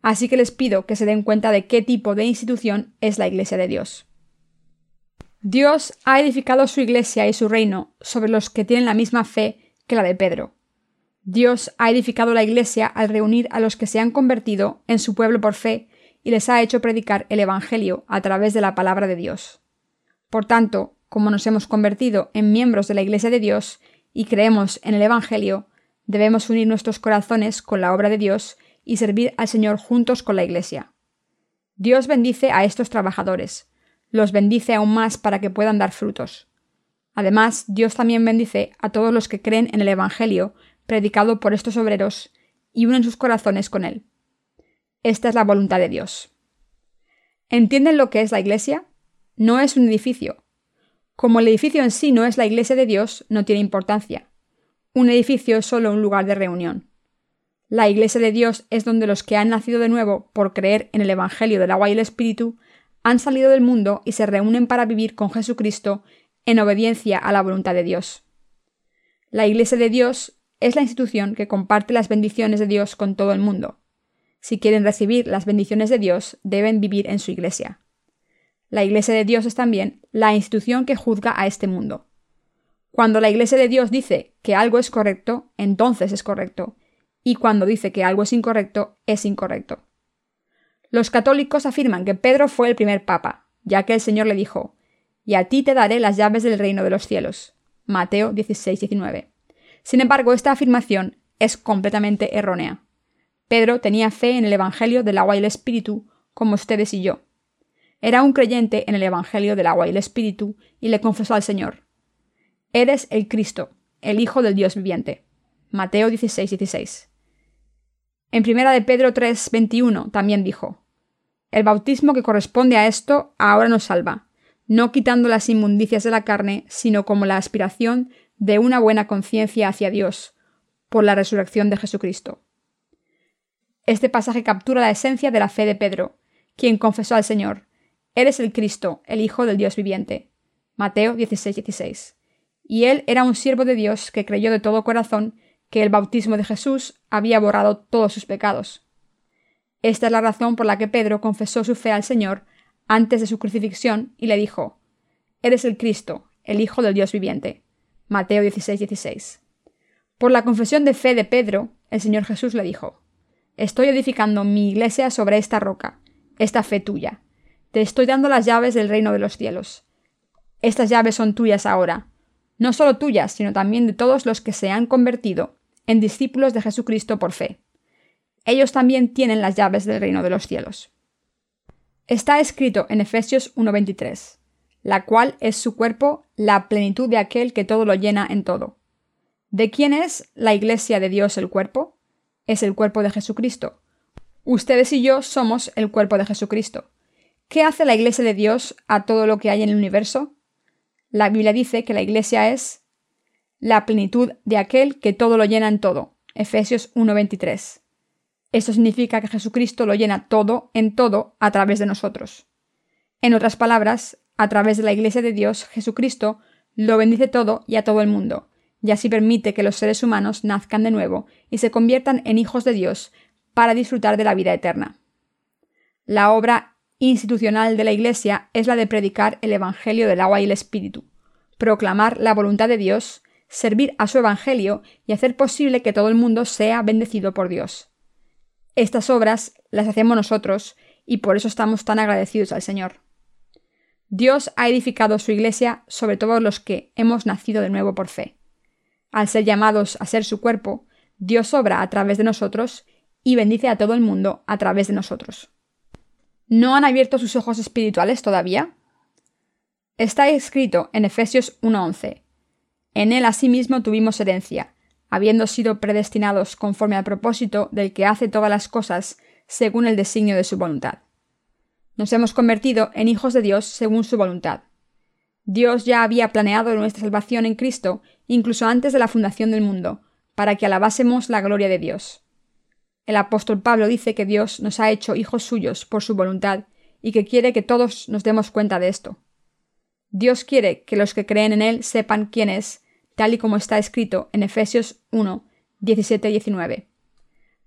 [SPEAKER 1] Así que les pido que se den cuenta de qué tipo de institución es la Iglesia de Dios. Dios ha edificado su Iglesia y su reino sobre los que tienen la misma fe que la de Pedro. Dios ha edificado la Iglesia al reunir a los que se han convertido en su pueblo por fe y les ha hecho predicar el Evangelio a través de la palabra de Dios. Por tanto, como nos hemos convertido en miembros de la Iglesia de Dios y creemos en el Evangelio, debemos unir nuestros corazones con la obra de Dios y servir al Señor juntos con la Iglesia. Dios bendice a estos trabajadores, los bendice aún más para que puedan dar frutos. Además, Dios también bendice a todos los que creen en el Evangelio predicado por estos obreros y unen sus corazones con él. Esta es la voluntad de Dios. ¿Entienden lo que es la Iglesia? No es un edificio, como el edificio en sí no es la iglesia de Dios, no tiene importancia. Un edificio es solo un lugar de reunión. La iglesia de Dios es donde los que han nacido de nuevo por creer en el Evangelio del agua y el Espíritu han salido del mundo y se reúnen para vivir con Jesucristo en obediencia a la voluntad de Dios. La iglesia de Dios es la institución que comparte las bendiciones de Dios con todo el mundo. Si quieren recibir las bendiciones de Dios, deben vivir en su iglesia. La Iglesia de Dios es también la institución que juzga a este mundo. Cuando la Iglesia de Dios dice que algo es correcto, entonces es correcto, y cuando dice que algo es incorrecto, es incorrecto. Los católicos afirman que Pedro fue el primer papa, ya que el Señor le dijo, y a ti te daré las llaves del reino de los cielos. Mateo 16, 19. Sin embargo, esta afirmación es completamente errónea. Pedro tenía fe en el Evangelio del agua y el Espíritu, como ustedes y yo. Era un creyente en el Evangelio del agua y el Espíritu, y le confesó al Señor, Eres el Cristo, el Hijo del Dios viviente. Mateo 16, 16. En primera de Pedro 3, 21 también dijo, El bautismo que corresponde a esto ahora nos salva, no quitando las inmundicias de la carne, sino como la aspiración de una buena conciencia hacia Dios, por la resurrección de Jesucristo. Este pasaje captura la esencia de la fe de Pedro, quien confesó al Señor, Eres el Cristo, el Hijo del Dios viviente. Mateo 16, 16. Y él era un siervo de Dios que creyó de todo corazón que el bautismo de Jesús había borrado todos sus pecados. Esta es la razón por la que Pedro confesó su fe al Señor antes de su crucifixión y le dijo, Eres el Cristo, el Hijo del Dios viviente. Mateo 16, 16. Por la confesión de fe de Pedro, el Señor Jesús le dijo, Estoy edificando mi iglesia sobre esta roca, esta fe tuya, te estoy dando las llaves del reino de los cielos. Estas llaves son tuyas ahora, no solo tuyas, sino también de todos los que se han convertido en discípulos de Jesucristo por fe. Ellos también tienen las llaves del reino de los cielos. Está escrito en Efesios 1:23, la cual es su cuerpo, la plenitud de aquel que todo lo llena en todo. ¿De quién es la iglesia de Dios el cuerpo? Es el cuerpo de Jesucristo. Ustedes y yo somos el cuerpo de Jesucristo. ¿Qué hace la Iglesia de Dios a todo lo que hay en el universo? La Biblia dice que la Iglesia es la plenitud de aquel que todo lo llena en todo. Efesios 1:23. Esto significa que Jesucristo lo llena todo en todo a través de nosotros. En otras palabras, a través de la Iglesia de Dios, Jesucristo lo bendice todo y a todo el mundo, y así permite que los seres humanos nazcan de nuevo y se conviertan en hijos de Dios para disfrutar de la vida eterna. La obra institucional de la Iglesia es la de predicar el Evangelio del agua y el Espíritu, proclamar la voluntad de Dios, servir a su Evangelio y hacer posible que todo el mundo sea bendecido por Dios. Estas obras las hacemos nosotros y por eso estamos tan agradecidos al Señor. Dios ha edificado su Iglesia sobre todos los que hemos nacido de nuevo por fe. Al ser llamados a ser su cuerpo, Dios obra a través de nosotros y bendice a todo el mundo a través de nosotros. ¿No han abierto sus ojos espirituales todavía? Está escrito en Efesios 1:11. En él asimismo tuvimos herencia, habiendo sido predestinados conforme al propósito del que hace todas las cosas según el designio de su voluntad. Nos hemos convertido en hijos de Dios según su voluntad. Dios ya había planeado nuestra salvación en Cristo incluso antes de la fundación del mundo, para que alabásemos la gloria de Dios. El apóstol Pablo dice que Dios nos ha hecho hijos suyos por su voluntad y que quiere que todos nos demos cuenta de esto. Dios quiere que los que creen en Él sepan quién es, tal y como está escrito en Efesios 1, 17-19.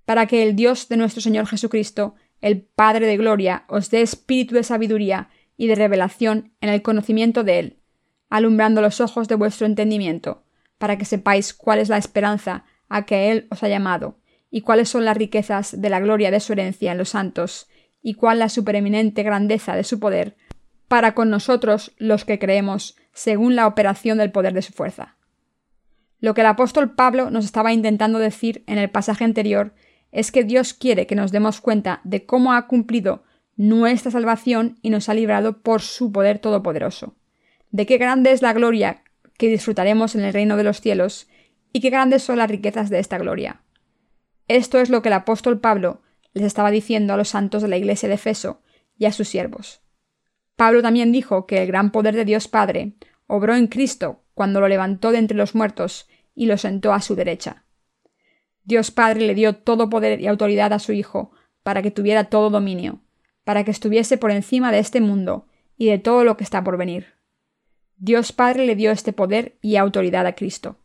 [SPEAKER 1] Para que el Dios de nuestro Señor Jesucristo, el Padre de Gloria, os dé espíritu de sabiduría y de revelación en el conocimiento de Él, alumbrando los ojos de vuestro entendimiento, para que sepáis cuál es la esperanza a que Él os ha llamado y cuáles son las riquezas de la gloria de su herencia en los santos, y cuál la supereminente grandeza de su poder para con nosotros los que creemos, según la operación del poder de su fuerza. Lo que el apóstol Pablo nos estaba intentando decir en el pasaje anterior es que Dios quiere que nos demos cuenta de cómo ha cumplido nuestra salvación y nos ha librado por su poder todopoderoso. De qué grande es la gloria que disfrutaremos en el reino de los cielos y qué grandes son las riquezas de esta gloria. Esto es lo que el apóstol Pablo les estaba diciendo a los santos de la iglesia de Efeso y a sus siervos. Pablo también dijo que el gran poder de Dios Padre obró en Cristo cuando lo levantó de entre los muertos y lo sentó a su derecha. Dios Padre le dio todo poder y autoridad a su Hijo para que tuviera todo dominio, para que estuviese por encima de este mundo y de todo lo que está por venir. Dios Padre le dio este poder y autoridad a Cristo.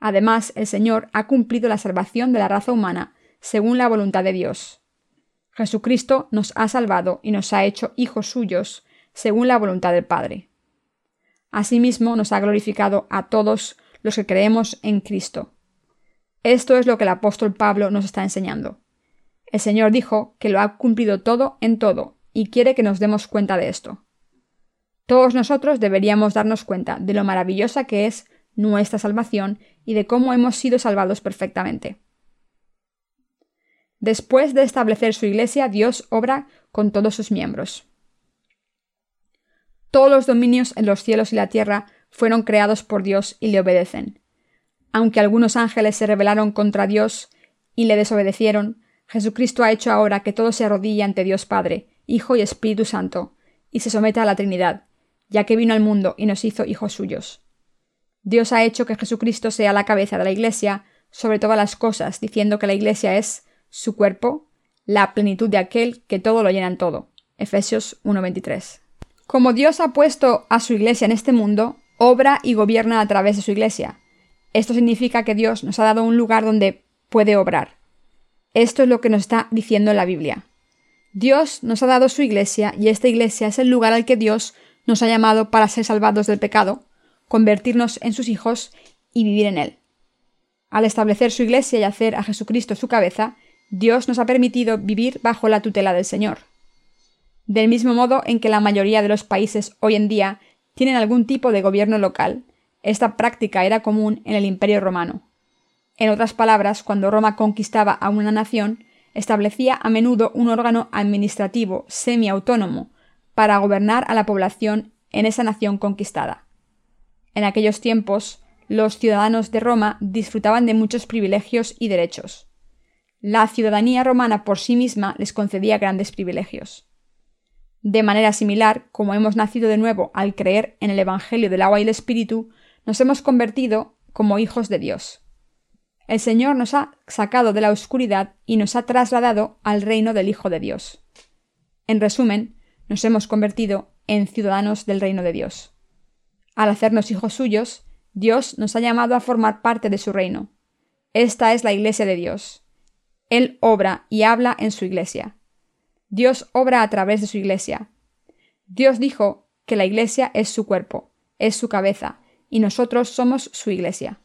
[SPEAKER 1] Además, el Señor ha cumplido la salvación de la raza humana según la voluntad de Dios. Jesucristo nos ha salvado y nos ha hecho hijos suyos según la voluntad del Padre. Asimismo, nos ha glorificado a todos los que creemos en Cristo. Esto es lo que el apóstol Pablo nos está enseñando. El Señor dijo que lo ha cumplido todo en todo y quiere que nos demos cuenta de esto. Todos nosotros deberíamos darnos cuenta de lo maravillosa que es nuestra salvación y de cómo hemos sido salvados perfectamente. Después de establecer su iglesia, Dios obra con todos sus miembros. Todos los dominios en los cielos y la tierra fueron creados por Dios y le obedecen. Aunque algunos ángeles se rebelaron contra Dios y le desobedecieron, Jesucristo ha hecho ahora que todo se arrodille ante Dios Padre, Hijo y Espíritu Santo, y se someta a la Trinidad, ya que vino al mundo y nos hizo hijos suyos. Dios ha hecho que Jesucristo sea la cabeza de la Iglesia sobre todas las cosas, diciendo que la Iglesia es su cuerpo, la plenitud de aquel que todo lo llena en todo. Efesios 1:23. Como Dios ha puesto a su Iglesia en este mundo, obra y gobierna a través de su Iglesia. Esto significa que Dios nos ha dado un lugar donde puede obrar. Esto es lo que nos está diciendo en la Biblia. Dios nos ha dado su iglesia y esta iglesia es el lugar al que Dios nos ha llamado para ser salvados del pecado, convertirnos en sus hijos y vivir en él. Al establecer su iglesia y hacer a Jesucristo su cabeza, Dios nos ha permitido vivir bajo la tutela del Señor. Del mismo modo en que la mayoría de los países hoy en día tienen algún tipo de gobierno local, esta práctica era común en el Imperio romano. En otras palabras, cuando Roma conquistaba a una nación, establecía a menudo un órgano administrativo semiautónomo para gobernar a la población en esa nación conquistada. En aquellos tiempos, los ciudadanos de Roma disfrutaban de muchos privilegios y derechos. La ciudadanía romana por sí misma les concedía grandes privilegios. De manera similar, como hemos nacido de nuevo al creer en el Evangelio del agua y el Espíritu, nos hemos convertido como hijos de Dios. El Señor nos ha sacado de la oscuridad y nos ha trasladado al reino del Hijo de Dios. En resumen, nos hemos convertido en ciudadanos del reino de Dios. Al hacernos hijos suyos, Dios nos ha llamado a formar parte de su reino. Esta es la iglesia de Dios. Él obra y habla en su iglesia. Dios obra a través de su iglesia. Dios dijo que la iglesia es su cuerpo, es su cabeza, y nosotros somos su iglesia.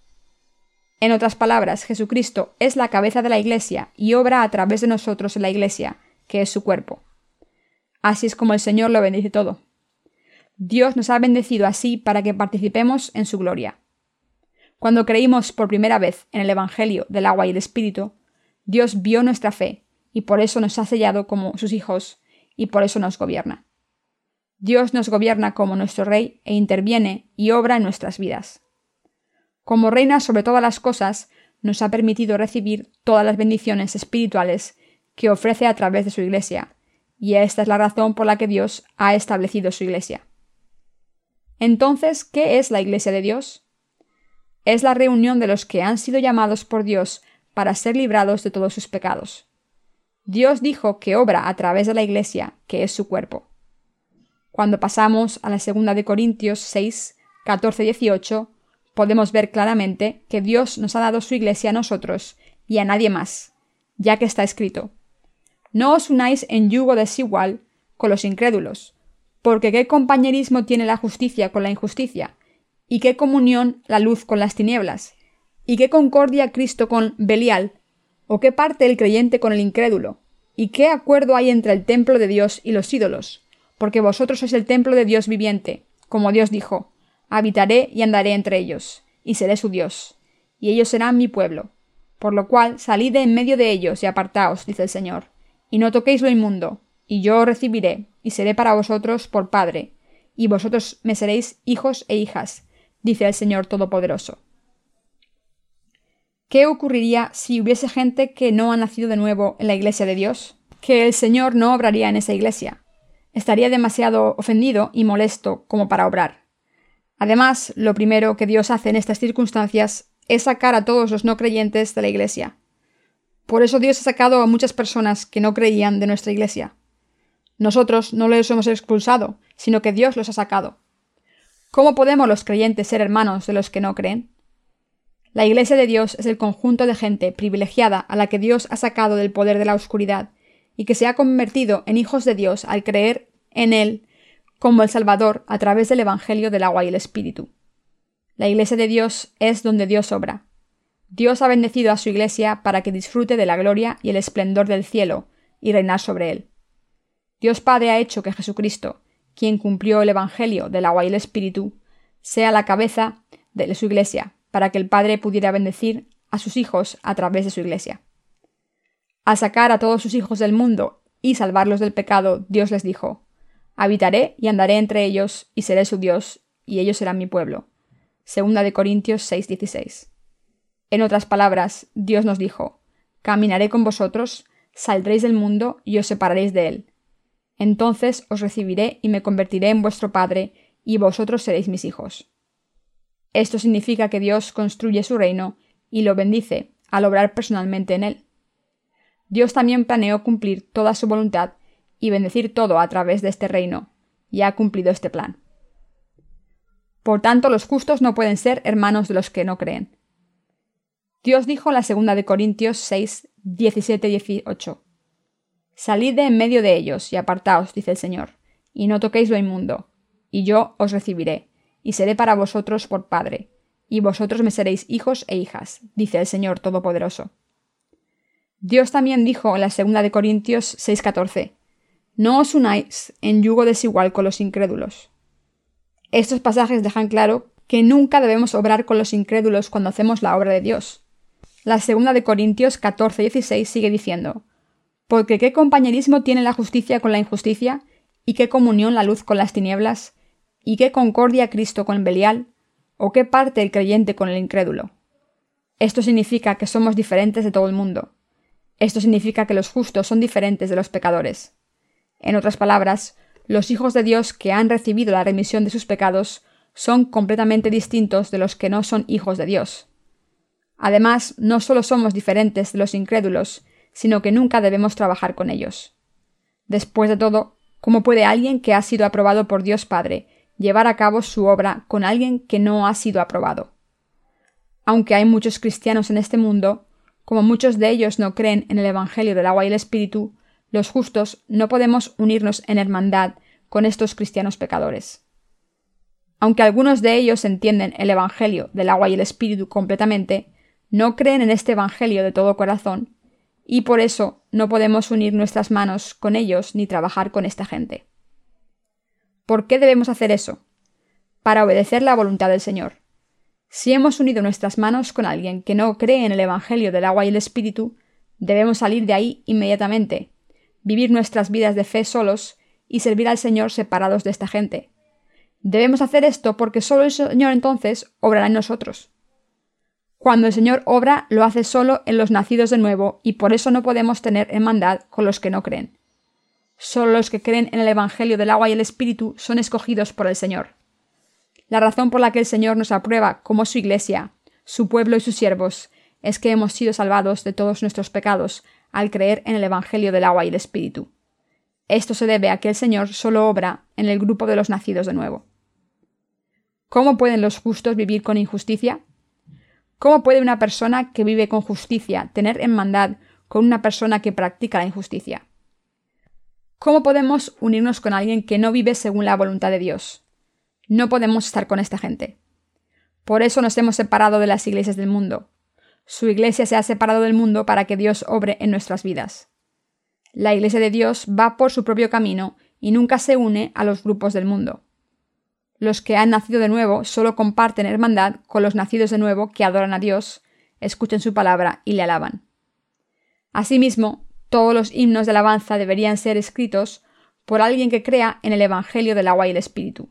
[SPEAKER 1] En otras palabras, Jesucristo es la cabeza de la Iglesia y obra a través de nosotros en la Iglesia, que es su cuerpo. Así es como el Señor lo bendice todo. Dios nos ha bendecido así para que participemos en su gloria. Cuando creímos por primera vez en el Evangelio del agua y el Espíritu, Dios vio nuestra fe y por eso nos ha sellado como sus hijos y por eso nos gobierna. Dios nos gobierna como nuestro Rey e interviene y obra en nuestras vidas. Como reina sobre todas las cosas, nos ha permitido recibir todas las bendiciones espirituales que ofrece a través de su Iglesia, y esta es la razón por la que Dios ha establecido su Iglesia. Entonces, ¿qué es la Iglesia de Dios? Es la reunión de los que han sido llamados por Dios para ser librados de todos sus pecados. Dios dijo que obra a través de la Iglesia, que es su cuerpo. Cuando pasamos a la segunda de Corintios 6, 14, 18, podemos ver claramente que Dios nos ha dado su iglesia a nosotros y a nadie más, ya que está escrito No os unáis en yugo desigual con los incrédulos, porque qué compañerismo tiene la justicia con la injusticia, y qué comunión la luz con las tinieblas, y qué concordia Cristo con Belial, o qué parte el creyente con el incrédulo, y qué acuerdo hay entre el templo de Dios y los ídolos, porque vosotros sois el templo de Dios viviente, como Dios dijo, habitaré y andaré entre ellos, y seré su Dios, y ellos serán mi pueblo. Por lo cual salid de en medio de ellos y apartaos, dice el Señor, y no toquéis lo inmundo, y yo os recibiré, y seré para vosotros por Padre, y vosotros me seréis hijos e hijas, dice el Señor Todopoderoso. ¿Qué ocurriría si hubiese gente que no ha nacido de nuevo en la iglesia de Dios? Que el Señor no obraría en esa iglesia. Estaría demasiado ofendido y molesto como para obrar. Además, lo primero que Dios hace en estas circunstancias es sacar a todos los no creyentes de la iglesia. Por eso Dios ha sacado a muchas personas que no creían de nuestra iglesia. Nosotros no los hemos expulsado, sino que Dios los ha sacado. ¿Cómo podemos los creyentes ser hermanos de los que no creen? La Iglesia de Dios es el conjunto de gente privilegiada a la que Dios ha sacado del poder de la oscuridad y que se ha convertido en hijos de Dios al creer en Él como el Salvador a través del Evangelio del agua y el Espíritu. La Iglesia de Dios es donde Dios obra. Dios ha bendecido a su Iglesia para que disfrute de la gloria y el esplendor del cielo y reinar sobre él. Dios Padre ha hecho que Jesucristo, quien cumplió el Evangelio del agua y el Espíritu, sea la cabeza de su Iglesia, para que el Padre pudiera bendecir a sus hijos a través de su Iglesia. Al sacar a todos sus hijos del mundo y salvarlos del pecado, Dios les dijo, Habitaré y andaré entre ellos, y seré su Dios, y ellos serán mi pueblo. Segunda de Corintios 6:16. En otras palabras, Dios nos dijo, Caminaré con vosotros, saldréis del mundo y os separaréis de él. Entonces os recibiré y me convertiré en vuestro Padre, y vosotros seréis mis hijos. Esto significa que Dios construye su reino y lo bendice al obrar personalmente en él. Dios también planeó cumplir toda su voluntad y bendecir todo a través de este reino, y ha cumplido este plan. Por tanto, los justos no pueden ser hermanos de los que no creen. Dios dijo en la segunda de Corintios 6, 17 18. Salid de en medio de ellos y apartaos, dice el Señor, y no toquéis lo inmundo, y yo os recibiré, y seré para vosotros por Padre, y vosotros me seréis hijos e hijas, dice el Señor Todopoderoso. Dios también dijo en la segunda de Corintios 6:14, No os unáis en yugo desigual con los incrédulos. Estos pasajes dejan claro que nunca debemos obrar con los incrédulos cuando hacemos la obra de Dios. La segunda de Corintios 14:16 sigue diciendo, Porque qué compañerismo tiene la justicia con la injusticia, y qué comunión la luz con las tinieblas, ¿Y qué concordia Cristo con Belial? ¿O qué parte el creyente con el incrédulo? Esto significa que somos diferentes de todo el mundo. Esto significa que los justos son diferentes de los pecadores. En otras palabras, los hijos de Dios que han recibido la remisión de sus pecados son completamente distintos de los que no son hijos de Dios. Además, no solo somos diferentes de los incrédulos, sino que nunca debemos trabajar con ellos. Después de todo, ¿cómo puede alguien que ha sido aprobado por Dios Padre llevar a cabo su obra con alguien que no ha sido aprobado. Aunque hay muchos cristianos en este mundo, como muchos de ellos no creen en el Evangelio del agua y el Espíritu, los justos no podemos unirnos en hermandad con estos cristianos pecadores. Aunque algunos de ellos entienden el Evangelio del agua y el Espíritu completamente, no creen en este Evangelio de todo corazón, y por eso no podemos unir nuestras manos con ellos ni trabajar con esta gente. ¿Por qué debemos hacer eso? Para obedecer la voluntad del Señor. Si hemos unido nuestras manos con alguien que no cree en el Evangelio del agua y el Espíritu, debemos salir de ahí inmediatamente, vivir nuestras vidas de fe solos y servir al Señor separados de esta gente. Debemos hacer esto porque solo el Señor entonces obrará en nosotros. Cuando el Señor obra, lo hace solo en los nacidos de nuevo y por eso no podemos tener hermandad con los que no creen. Solo los que creen en el Evangelio del agua y el Espíritu son escogidos por el Señor. La razón por la que el Señor nos aprueba como su Iglesia, su pueblo y sus siervos, es que hemos sido salvados de todos nuestros pecados al creer en el Evangelio del agua y el Espíritu. Esto se debe a que el Señor solo obra en el grupo de los nacidos de nuevo. ¿Cómo pueden los justos vivir con injusticia? ¿Cómo puede una persona que vive con justicia tener hermandad con una persona que practica la injusticia? ¿Cómo podemos unirnos con alguien que no vive según la voluntad de Dios? No podemos estar con esta gente. Por eso nos hemos separado de las iglesias del mundo. Su iglesia se ha separado del mundo para que Dios obre en nuestras vidas. La iglesia de Dios va por su propio camino y nunca se une a los grupos del mundo. Los que han nacido de nuevo solo comparten hermandad con los nacidos de nuevo que adoran a Dios, escuchan su palabra y le alaban. Asimismo, todos los himnos de alabanza deberían ser escritos por alguien que crea en el Evangelio del agua y el Espíritu.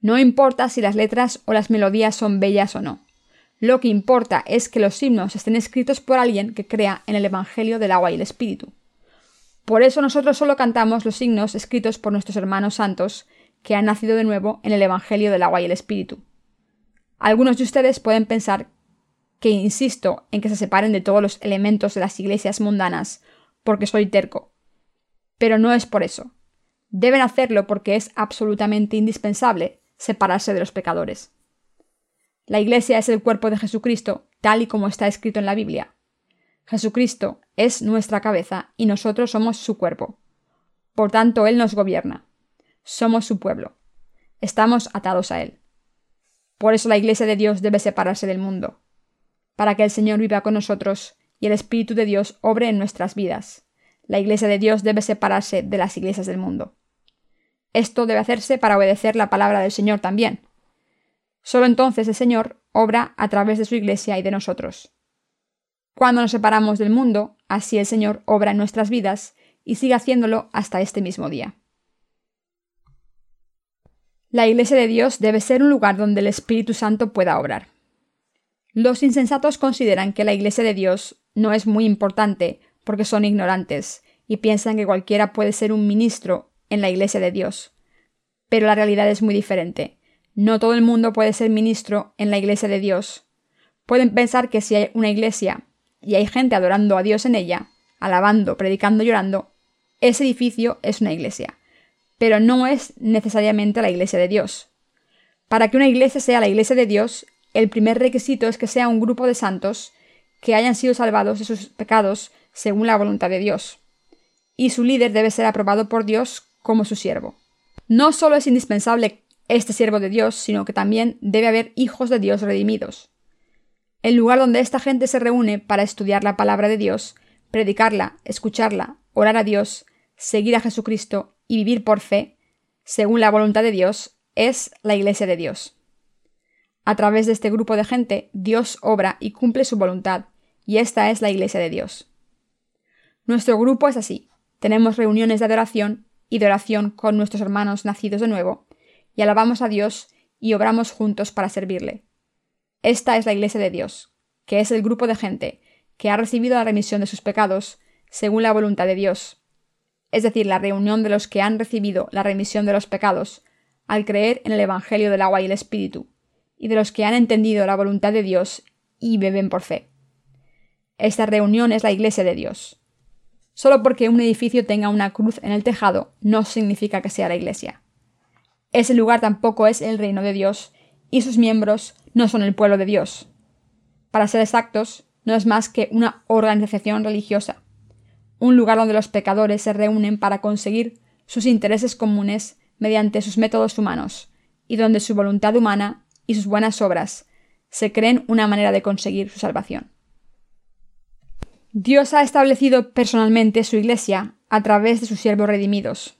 [SPEAKER 1] No importa si las letras o las melodías son bellas o no. Lo que importa es que los himnos estén escritos por alguien que crea en el Evangelio del agua y el Espíritu. Por eso nosotros solo cantamos los himnos escritos por nuestros hermanos santos que han nacido de nuevo en el Evangelio del agua y el Espíritu. Algunos de ustedes pueden pensar que insisto en que se separen de todos los elementos de las iglesias mundanas porque soy terco. Pero no es por eso. Deben hacerlo porque es absolutamente indispensable separarse de los pecadores. La Iglesia es el cuerpo de Jesucristo, tal y como está escrito en la Biblia. Jesucristo es nuestra cabeza y nosotros somos su cuerpo. Por tanto, Él nos gobierna. Somos su pueblo. Estamos atados a Él. Por eso la Iglesia de Dios debe separarse del mundo, para que el Señor viva con nosotros y el Espíritu de Dios obre en nuestras vidas. La Iglesia de Dios debe separarse de las iglesias del mundo. Esto debe hacerse para obedecer la palabra del Señor también. Solo entonces el Señor obra a través de su Iglesia y de nosotros. Cuando nos separamos del mundo, así el Señor obra en nuestras vidas y sigue haciéndolo hasta este mismo día. La Iglesia de Dios debe ser un lugar donde el Espíritu Santo pueda obrar. Los insensatos consideran que la Iglesia de Dios no es muy importante porque son ignorantes y piensan que cualquiera puede ser un ministro en la Iglesia de Dios. Pero la realidad es muy diferente. No todo el mundo puede ser ministro en la Iglesia de Dios. Pueden pensar que si hay una iglesia y hay gente adorando a Dios en ella, alabando, predicando, llorando, ese edificio es una iglesia pero no es necesariamente la Iglesia de Dios. Para que una iglesia sea la Iglesia de Dios, el primer requisito es que sea un grupo de santos que hayan sido salvados de sus pecados según la voluntad de Dios. Y su líder debe ser aprobado por Dios como su siervo. No solo es indispensable este siervo de Dios, sino que también debe haber hijos de Dios redimidos. El lugar donde esta gente se reúne para estudiar la palabra de Dios, predicarla, escucharla, orar a Dios, seguir a Jesucristo y vivir por fe, según la voluntad de Dios, es la Iglesia de Dios. A través de este grupo de gente, Dios obra y cumple su voluntad, y esta es la Iglesia de Dios. Nuestro grupo es así. Tenemos reuniones de adoración y de oración con nuestros hermanos nacidos de nuevo, y alabamos a Dios y obramos juntos para servirle. Esta es la Iglesia de Dios, que es el grupo de gente que ha recibido la remisión de sus pecados, según la voluntad de Dios, es decir, la reunión de los que han recibido la remisión de los pecados, al creer en el Evangelio del agua y el Espíritu, y de los que han entendido la voluntad de Dios y beben por fe. Esta reunión es la Iglesia de Dios. Solo porque un edificio tenga una cruz en el tejado no significa que sea la Iglesia. Ese lugar tampoco es el reino de Dios, y sus miembros no son el pueblo de Dios. Para ser exactos, no es más que una organización religiosa, un lugar donde los pecadores se reúnen para conseguir sus intereses comunes mediante sus métodos humanos, y donde su voluntad humana y sus buenas obras se creen una manera de conseguir su salvación. Dios ha establecido personalmente su Iglesia a través de sus siervos redimidos.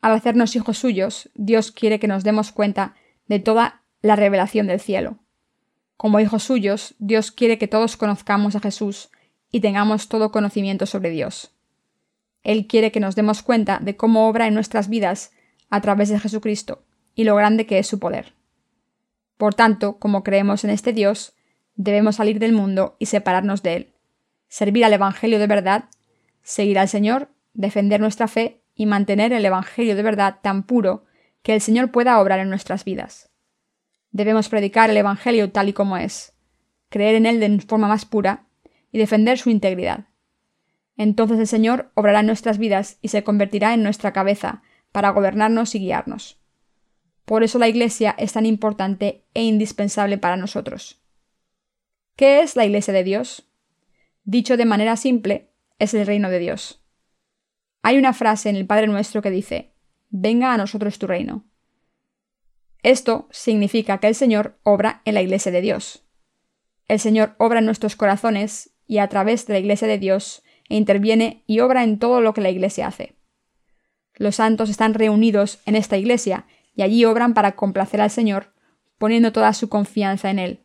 [SPEAKER 1] Al hacernos hijos suyos, Dios quiere que nos demos cuenta de toda la revelación del cielo. Como hijos suyos, Dios quiere que todos conozcamos a Jesús y tengamos todo conocimiento sobre Dios. Él quiere que nos demos cuenta de cómo obra en nuestras vidas a través de Jesucristo y lo grande que es su poder. Por tanto, como creemos en este Dios, debemos salir del mundo y separarnos de él, servir al Evangelio de verdad, seguir al Señor, defender nuestra fe y mantener el Evangelio de verdad tan puro que el Señor pueda obrar en nuestras vidas. Debemos predicar el Evangelio tal y como es, creer en él de forma más pura y defender su integridad. Entonces el Señor obrará en nuestras vidas y se convertirá en nuestra cabeza para gobernarnos y guiarnos. Por eso la Iglesia es tan importante e indispensable para nosotros. ¿Qué es la Iglesia de Dios? Dicho de manera simple, es el reino de Dios. Hay una frase en el Padre Nuestro que dice, Venga a nosotros tu reino. Esto significa que el Señor obra en la Iglesia de Dios. El Señor obra en nuestros corazones y a través de la Iglesia de Dios e interviene y obra en todo lo que la Iglesia hace. Los santos están reunidos en esta iglesia y allí obran para complacer al Señor, poniendo toda su confianza en Él.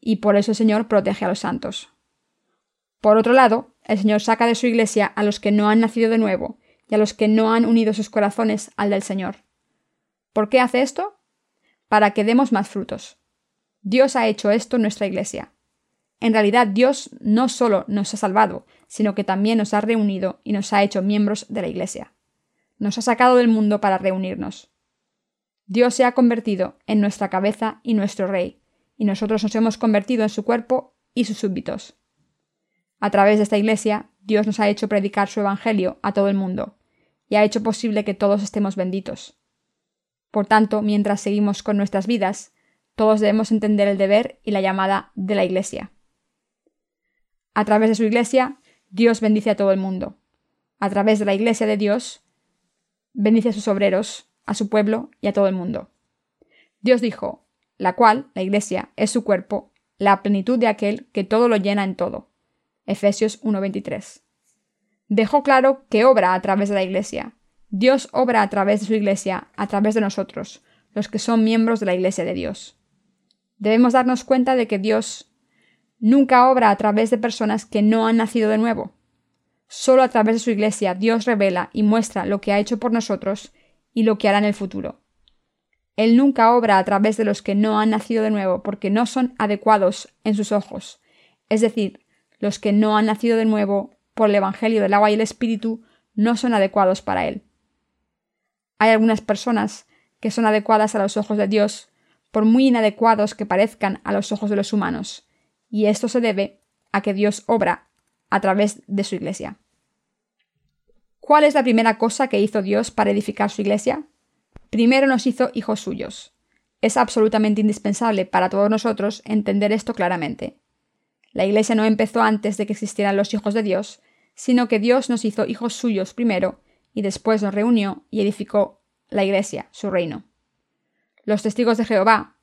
[SPEAKER 1] Y por eso el Señor protege a los santos. Por otro lado, el Señor saca de su iglesia a los que no han nacido de nuevo y a los que no han unido sus corazones al del Señor. ¿Por qué hace esto? Para que demos más frutos. Dios ha hecho esto en nuestra iglesia. En realidad Dios no solo nos ha salvado, sino que también nos ha reunido y nos ha hecho miembros de la iglesia. Nos ha sacado del mundo para reunirnos. Dios se ha convertido en nuestra cabeza y nuestro rey, y nosotros nos hemos convertido en su cuerpo y sus súbditos. A través de esta iglesia, Dios nos ha hecho predicar su Evangelio a todo el mundo, y ha hecho posible que todos estemos benditos. Por tanto, mientras seguimos con nuestras vidas, todos debemos entender el deber y la llamada de la iglesia. A través de su iglesia, Dios bendice a todo el mundo. A través de la iglesia de Dios, bendice a sus obreros, a su pueblo y a todo el mundo. Dios dijo, la cual, la iglesia, es su cuerpo, la plenitud de aquel que todo lo llena en todo. Efesios 1:23. Dejó claro que obra a través de la iglesia. Dios obra a través de su iglesia, a través de nosotros, los que son miembros de la iglesia de Dios. Debemos darnos cuenta de que Dios nunca obra a través de personas que no han nacido de nuevo. Solo a través de su iglesia Dios revela y muestra lo que ha hecho por nosotros y lo que hará en el futuro. Él nunca obra a través de los que no han nacido de nuevo porque no son adecuados en sus ojos, es decir, los que no han nacido de nuevo por el Evangelio del agua y el Espíritu no son adecuados para Él. Hay algunas personas que son adecuadas a los ojos de Dios por muy inadecuados que parezcan a los ojos de los humanos, y esto se debe a que Dios obra a través de su iglesia. ¿Cuál es la primera cosa que hizo Dios para edificar su iglesia? Primero nos hizo hijos suyos. Es absolutamente indispensable para todos nosotros entender esto claramente. La iglesia no empezó antes de que existieran los hijos de Dios, sino que Dios nos hizo hijos suyos primero y después nos reunió y edificó la iglesia, su reino. Los testigos de Jehová,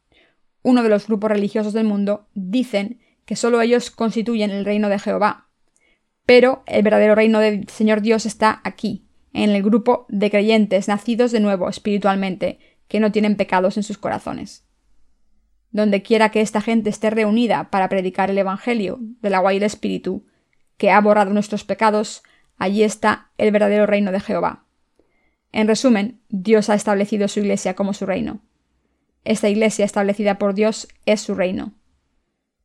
[SPEAKER 1] uno de los grupos religiosos del mundo, dicen que solo ellos constituyen el reino de Jehová. Pero el verdadero reino del Señor Dios está aquí, en el grupo de creyentes nacidos de nuevo espiritualmente, que no tienen pecados en sus corazones. Donde quiera que esta gente esté reunida para predicar el Evangelio del agua y el Espíritu, que ha borrado nuestros pecados, allí está el verdadero reino de Jehová. En resumen, Dios ha establecido su iglesia como su reino. Esta iglesia establecida por Dios es su reino.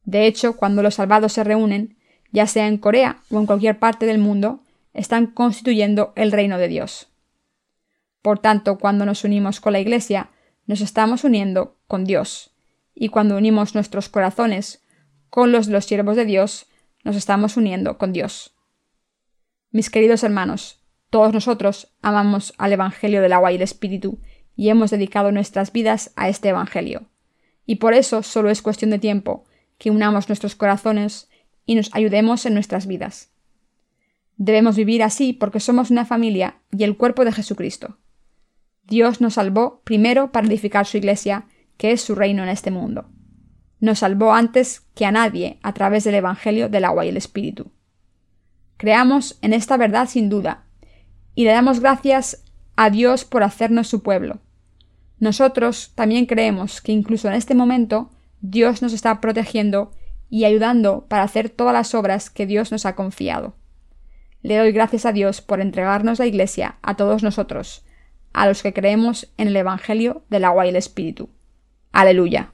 [SPEAKER 1] De hecho, cuando los salvados se reúnen, ya sea en Corea o en cualquier parte del mundo, están constituyendo el reino de Dios. Por tanto, cuando nos unimos con la Iglesia, nos estamos uniendo con Dios, y cuando unimos nuestros corazones con los de los siervos de Dios, nos estamos uniendo con Dios. Mis queridos hermanos, todos nosotros amamos al Evangelio del agua y el Espíritu, y hemos dedicado nuestras vidas a este Evangelio. Y por eso solo es cuestión de tiempo que unamos nuestros corazones y nos ayudemos en nuestras vidas. Debemos vivir así porque somos una familia y el cuerpo de Jesucristo. Dios nos salvó primero para edificar su iglesia, que es su reino en este mundo. Nos salvó antes que a nadie a través del Evangelio del agua y el Espíritu. Creamos en esta verdad sin duda, y le damos gracias a Dios por hacernos su pueblo. Nosotros también creemos que incluso en este momento Dios nos está protegiendo y ayudando para hacer todas las obras que Dios nos ha confiado. Le doy gracias a Dios por entregarnos la Iglesia a todos nosotros, a los que creemos en el Evangelio del agua y el Espíritu. Aleluya.